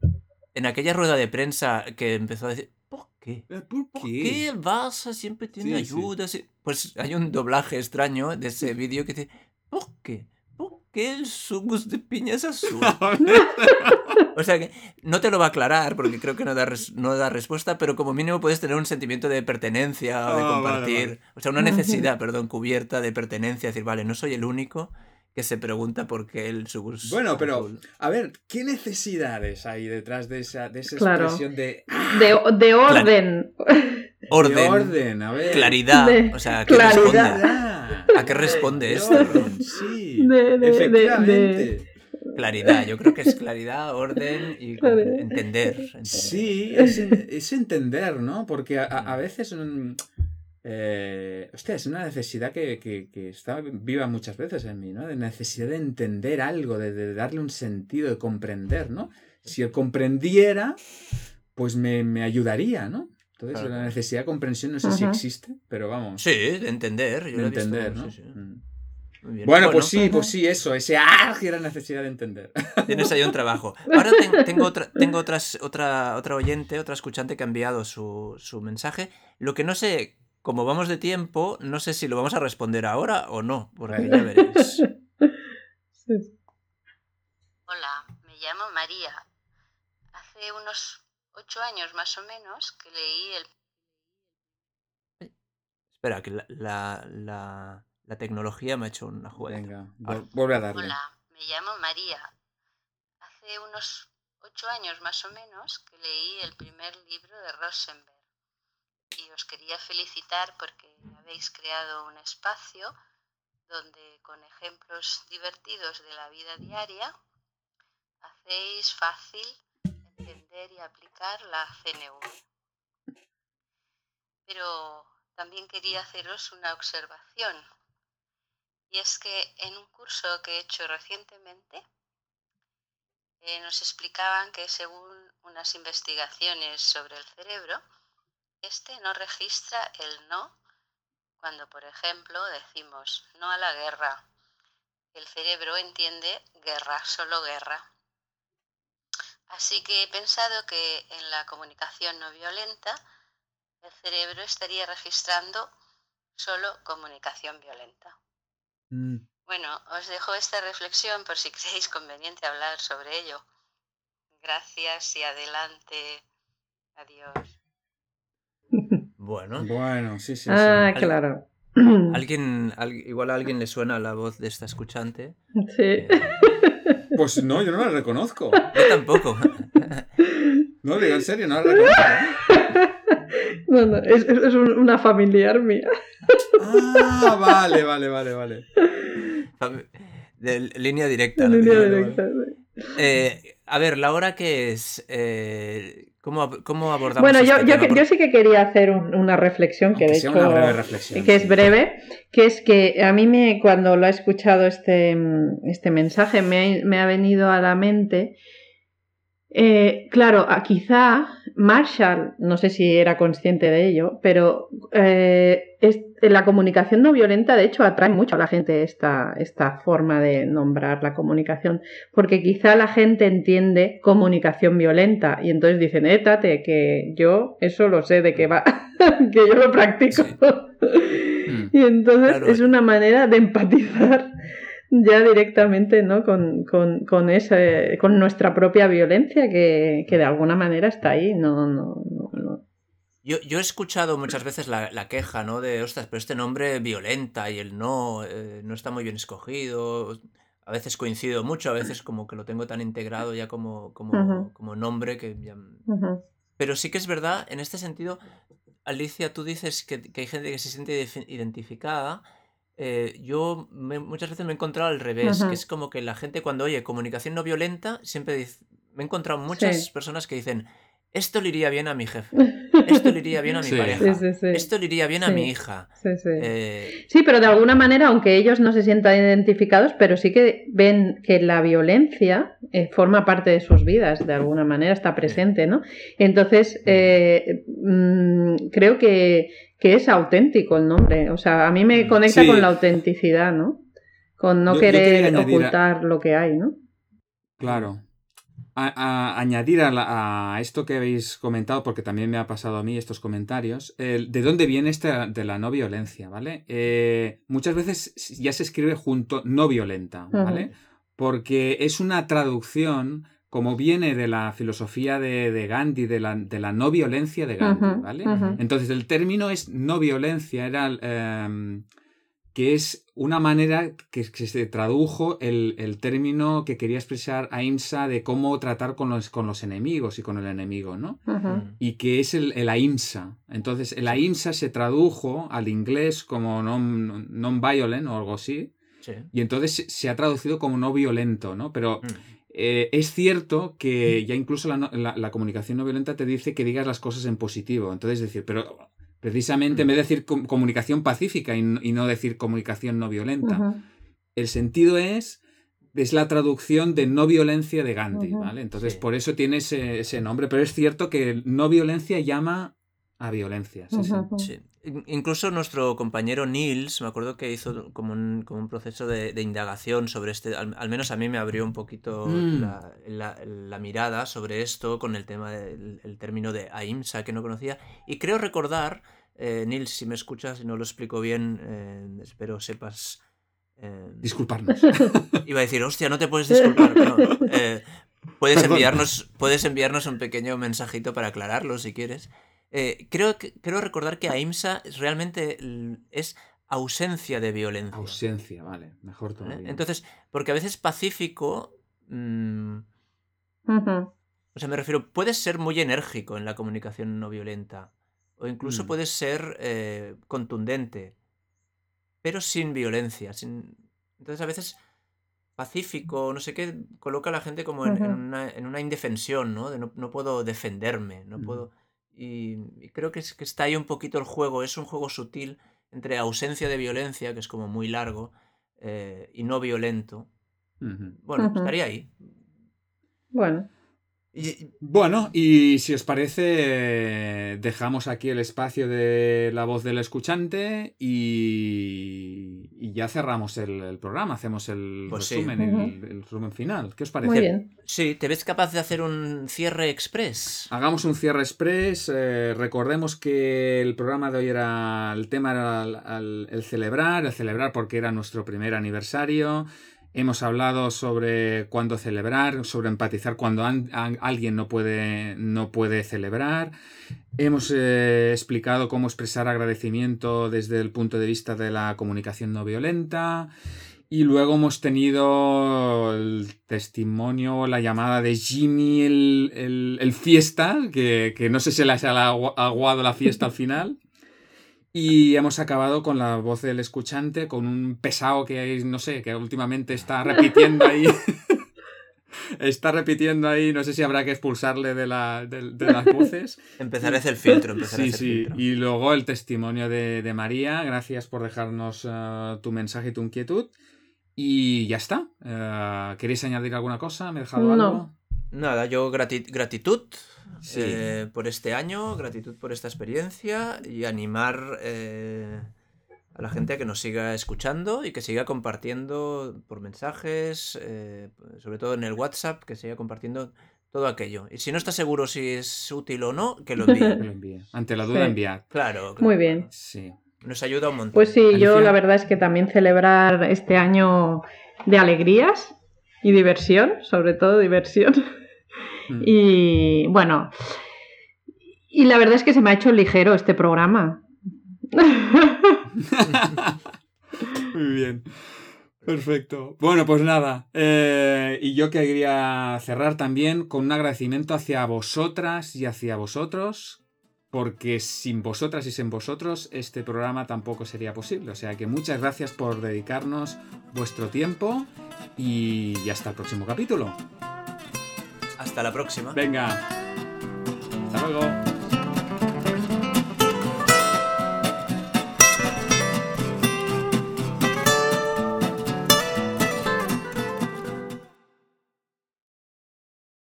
Speaker 3: En aquella rueda de prensa que empezó a decir, ¿por qué?
Speaker 1: Eh, ¿Por
Speaker 3: ¿Por
Speaker 1: qué?
Speaker 3: qué el Barça siempre tiene
Speaker 1: Sí, sí.
Speaker 3: ayudas? Pues hay un doblaje extraño de ese vídeo que dice, ¿por qué? ¿Por qué el sugus de piña es azul? o sea que no te lo va a aclarar porque creo que no da, res- no da respuesta, pero como mínimo puedes tener un sentimiento de pertenencia o de
Speaker 1: Ah, vale,
Speaker 3: compartir.
Speaker 1: vale.
Speaker 3: O sea, una necesidad, perdón, cubierta de pertenencia. Decir, vale, no soy el único que se pregunta por qué el sugus.
Speaker 1: Bueno, pero, a ver, ¿qué necesidades hay detrás de esa, de esa
Speaker 6: Claro.
Speaker 1: expresión de,
Speaker 6: De, de orden.
Speaker 3: Orden,
Speaker 1: de orden? A ver.
Speaker 3: claridad.
Speaker 6: De
Speaker 3: O sea, ¿a qué
Speaker 6: claridad.
Speaker 3: responde? ¿A qué responde
Speaker 1: De
Speaker 3: esto?
Speaker 1: orden, sí.
Speaker 6: De- de- de-
Speaker 1: Efectivamente.
Speaker 3: Claridad, yo creo que es claridad, orden y entender. entender.
Speaker 1: Sí, es, en- es entender, ¿no? Porque a, a- a veces... eh, hostia, es una necesidad que, que- que está viva muchas veces en mí, ¿no? De necesidad de entender algo, de, de darle un sentido, de comprender, ¿no? Si yo comprendiera, pues me, me ayudaría, ¿no? Entonces,
Speaker 3: Claro.
Speaker 1: la necesidad de comprensión no sé si existe, pero vamos,
Speaker 3: Sí, de entender. Yo
Speaker 1: de
Speaker 3: lo he visto,
Speaker 1: entender, ¿no?
Speaker 3: sí, sí.
Speaker 1: Mm.
Speaker 3: Muy bien.
Speaker 1: Bueno, pues sí, pues sí, eso, ese álgida necesidad de entender.
Speaker 3: Tienes ahí un trabajo. Ahora ten- tengo, otra, tengo otras, otra, otra oyente, otra escuchante que ha enviado su, su mensaje. Lo que no sé, como vamos de tiempo, no sé si lo vamos a responder ahora o no, porque ya veréis.
Speaker 10: Hola, me llamo María. Hace unos ocho años más o menos que leí el...
Speaker 3: Espera, que la, la, la, la tecnología me ha hecho una jugada.
Speaker 1: Venga, vol- vuelve a darle.
Speaker 10: Hola, me llamo María. Hace unos ocho años más o menos que leí el primer libro de Rosenberg. Y os quería felicitar porque habéis creado un espacio donde con ejemplos divertidos de la vida diaria hacéis fácil entender y aplicar la CNV. Pero también quería haceros una observación. Y es que en un curso que he hecho recientemente eh, nos explicaban que según unas investigaciones sobre el cerebro, este no registra el no cuando, por ejemplo, decimos no a la guerra. El cerebro entiende guerra, solo guerra. Así que he pensado que en la comunicación no violenta el cerebro estaría registrando solo comunicación violenta.
Speaker 1: Mm.
Speaker 10: Bueno, os dejo esta reflexión por si creéis conveniente hablar sobre ello. Gracias y adelante. Adiós.
Speaker 3: Bueno,
Speaker 1: Bueno, sí, sí, sí.
Speaker 6: Ah, claro.
Speaker 3: alguien, al- igual a alguien le suena la voz de esta escuchante.
Speaker 6: Sí.
Speaker 1: Pues no, yo no la reconozco.
Speaker 3: Yo tampoco.
Speaker 1: No, digo en serio, no la reconozco.
Speaker 6: No, no, es, es- es un- una familiar mía.
Speaker 1: Ah, vale, vale, vale, vale.
Speaker 3: De línea directa.
Speaker 6: Línea
Speaker 1: vale,
Speaker 6: directa, sí.
Speaker 3: Eh, a ver, la hora que es. eh, ¿cómo, cómo abordamos
Speaker 6: Bueno, yo,
Speaker 3: este
Speaker 6: yo, que- yo sí que quería hacer un- una reflexión que
Speaker 1: Aunque
Speaker 6: de
Speaker 1: sea
Speaker 6: hecho
Speaker 1: una breve reflexión.
Speaker 6: que es breve, que es que a mí me cuando lo he escuchado este, este mensaje me, ha- me ha venido a la mente eh, claro, quizá Marshall, no sé si era consciente de ello, pero eh, es- la comunicación no violenta de hecho atrae mucho a la gente esta, esta forma de nombrar la comunicación, porque quizá la gente entiende comunicación violenta y entonces dicen, eh, tate, que yo eso lo sé de qué va, que yo lo practico. Y entonces
Speaker 3: Claro.
Speaker 6: es una manera de empatizar ya directamente ¿no? con, con, con, ese, con nuestra propia violencia que, que de alguna manera está ahí. No, no, no, no.
Speaker 3: Yo, yo he escuchado muchas veces la, la queja, ¿no? De, ostras, pero este nombre violenta y el no eh, no está muy bien escogido. A veces coincido mucho, a veces como que lo tengo tan integrado ya como, como, como nombre que ya... Pero sí que es verdad, en este sentido, Alicia, tú dices que, que hay gente que se siente identificada. Eh, yo me- muchas veces me he encontrado al revés, que es como que la gente cuando oye comunicación no violenta, siempre dice, me he encontrado muchas
Speaker 6: Sí.
Speaker 3: personas que dicen, esto le iría bien a mi jefe, esto le iría bien a mi
Speaker 1: Sí.
Speaker 3: pareja,
Speaker 6: Sí, sí, sí.
Speaker 3: esto le iría bien a mi hija.
Speaker 6: Sí, sí.
Speaker 3: Eh,
Speaker 6: Sí, pero de alguna manera, aunque ellos no se sientan identificados, pero sí que ven que la violencia eh, forma parte de sus vidas, de alguna manera está presente, ¿no? Entonces, eh, mm, creo que, que es auténtico el nombre. O sea, a mí me conecta
Speaker 1: Sí.
Speaker 6: con la autenticidad, ¿no? Con no
Speaker 1: Yo- yo quería
Speaker 6: querer
Speaker 1: a-
Speaker 6: ocultar lo que hay, ¿no?
Speaker 1: Claro. A- a- añadir a, la- a esto que habéis comentado, porque también me ha pasado a mí estos comentarios, de dónde viene esta de la no violencia, ¿vale? Eh, muchas veces ya se escribe junto no violenta, ¿vale? porque es una traducción como viene de la filosofía de, de Gandhi, de la, de la, no violencia de Gandhi, ¿vale? Entonces el término es no violencia, era em, que es una manera que, que se tradujo el, el término que quería expresar Ahimsa de cómo tratar con los, con los enemigos y con el enemigo, ¿no?
Speaker 3: Mm.
Speaker 1: y que es el, el ahimsa. Entonces, el ahimsa se tradujo al inglés como non- non-violent o algo así,
Speaker 3: Sí.
Speaker 1: y entonces se- ha traducido como no violento, ¿no? Pero
Speaker 3: Mm.
Speaker 1: eh, es cierto que ya incluso la, no- la- la comunicación no violenta te dice que digas las cosas en positivo. Entonces, decir, pero precisamente en vez de decir com- comunicación pacífica y, n- y no decir comunicación no violenta, el sentido es es la traducción de no violencia de Gandhi. ¿vale? Entonces
Speaker 3: Sí.
Speaker 1: por eso tiene ese, ese nombre, pero es cierto que no violencia llama a violencia. sí,
Speaker 3: Incluso nuestro compañero Niels, me acuerdo que hizo como un, como un proceso de, de indagación sobre este, al, al menos a mí me abrió un poquito
Speaker 1: Mm.
Speaker 3: la, la- la mirada sobre esto con el tema del el término de ahimsa que no conocía. Y creo recordar, eh, Niels, si me escuchas y no lo explico bien, eh, espero sepas... eh,
Speaker 1: Disculparnos.
Speaker 3: Iba a decir, hostia, no te puedes disculpar. pero, eh, puedes,
Speaker 1: Perdón.
Speaker 3: enviarnos, puedes enviarnos un pequeño mensajito para aclararlo si quieres. Eh, creo, que, creo recordar que ahimsa es realmente es ausencia de violencia.
Speaker 1: Ausencia, vale, mejor
Speaker 3: ¿vale?
Speaker 1: todavía.
Speaker 3: Entonces, porque a veces pacífico, mm, o sea, me refiero, puedes ser muy enérgico en la comunicación no violenta, o incluso
Speaker 1: Mm.
Speaker 3: puedes ser eh, contundente, pero sin violencia. Sin... Entonces, a veces pacífico, no sé qué, coloca a la gente como en, una, en una indefensión, ¿no? De no, no puedo defenderme, no
Speaker 1: Ujú.
Speaker 3: puedo... Y, y creo que, es, que está ahí un poquito el juego, es un juego sutil entre ausencia de violencia, que es como muy largo, eh, y no violento. Bueno, estaría ahí.
Speaker 6: Bueno,
Speaker 3: Y-
Speaker 1: Bueno, y si os parece, dejamos aquí el espacio de la voz del escuchante y, y ya cerramos el, el programa, hacemos el
Speaker 3: Pues sí.
Speaker 1: resumen, el- resumen final. ¿Qué os parece?
Speaker 6: muy bien.
Speaker 3: Sí, ¿te ves capaz de hacer un cierre express?
Speaker 1: Hagamos un cierre express. eh, recordemos que el programa de hoy era. El tema era el celebrar, el celebrar porque era nuestro primer aniversario. Hemos hablado sobre cuándo celebrar, sobre empatizar cuando an- an- alguien no puede, no puede celebrar. Hemos eh, explicado cómo expresar agradecimiento desde el punto de vista de la comunicación no violenta. Y luego hemos tenido el testimonio, la llamada de Jimmy el, el- fiesta, que, que no sé si le ha agu- aguado la fiesta al final. Y hemos acabado con la voz del escuchante, con un pesado que, no sé, que últimamente está repitiendo ahí. está repitiendo ahí, no sé si habrá que expulsarle de, la, de- de las voces.
Speaker 3: Empezaré a hacer filtro,
Speaker 1: Sí,
Speaker 3: a hacer
Speaker 1: sí.
Speaker 3: filtro.
Speaker 1: Y luego el testimonio de, de María. Gracias por dejarnos eh, tu mensaje y tu inquietud. Y ya está. Eh, ¿Queréis añadir alguna cosa? ¿Me he dejado
Speaker 6: No.
Speaker 1: algo?
Speaker 3: Nada, yo grati- gratitud
Speaker 1: Sí.
Speaker 3: eh, por este año, gratitud por esta experiencia y animar eh, a la gente a que nos siga escuchando y que siga compartiendo por mensajes, eh, sobre todo en el WhatsApp, que siga compartiendo todo aquello. Y si no está seguro si es útil o no, que lo envíe.
Speaker 1: Ante la duda,
Speaker 6: Sí.
Speaker 1: enviad.
Speaker 3: Claro, claro.
Speaker 6: Muy bien.
Speaker 1: Sí.
Speaker 3: Nos ayuda un montón.
Speaker 6: Pues sí, yo la verdad es que también celebrar este año de alegrías y diversión, sobre todo diversión.
Speaker 1: Mm.
Speaker 6: Y bueno, y la verdad es que se me ha hecho ligero este programa.
Speaker 1: Muy bien. Perfecto. Bueno, pues nada. eh, y yo quería cerrar también con un agradecimiento hacia vosotras y hacia vosotros, porque sin vosotras y sin vosotros este programa tampoco sería posible. O sea que muchas gracias por dedicarnos vuestro tiempo y hasta el próximo capítulo.
Speaker 3: Hasta la próxima.
Speaker 1: Venga. Hasta luego.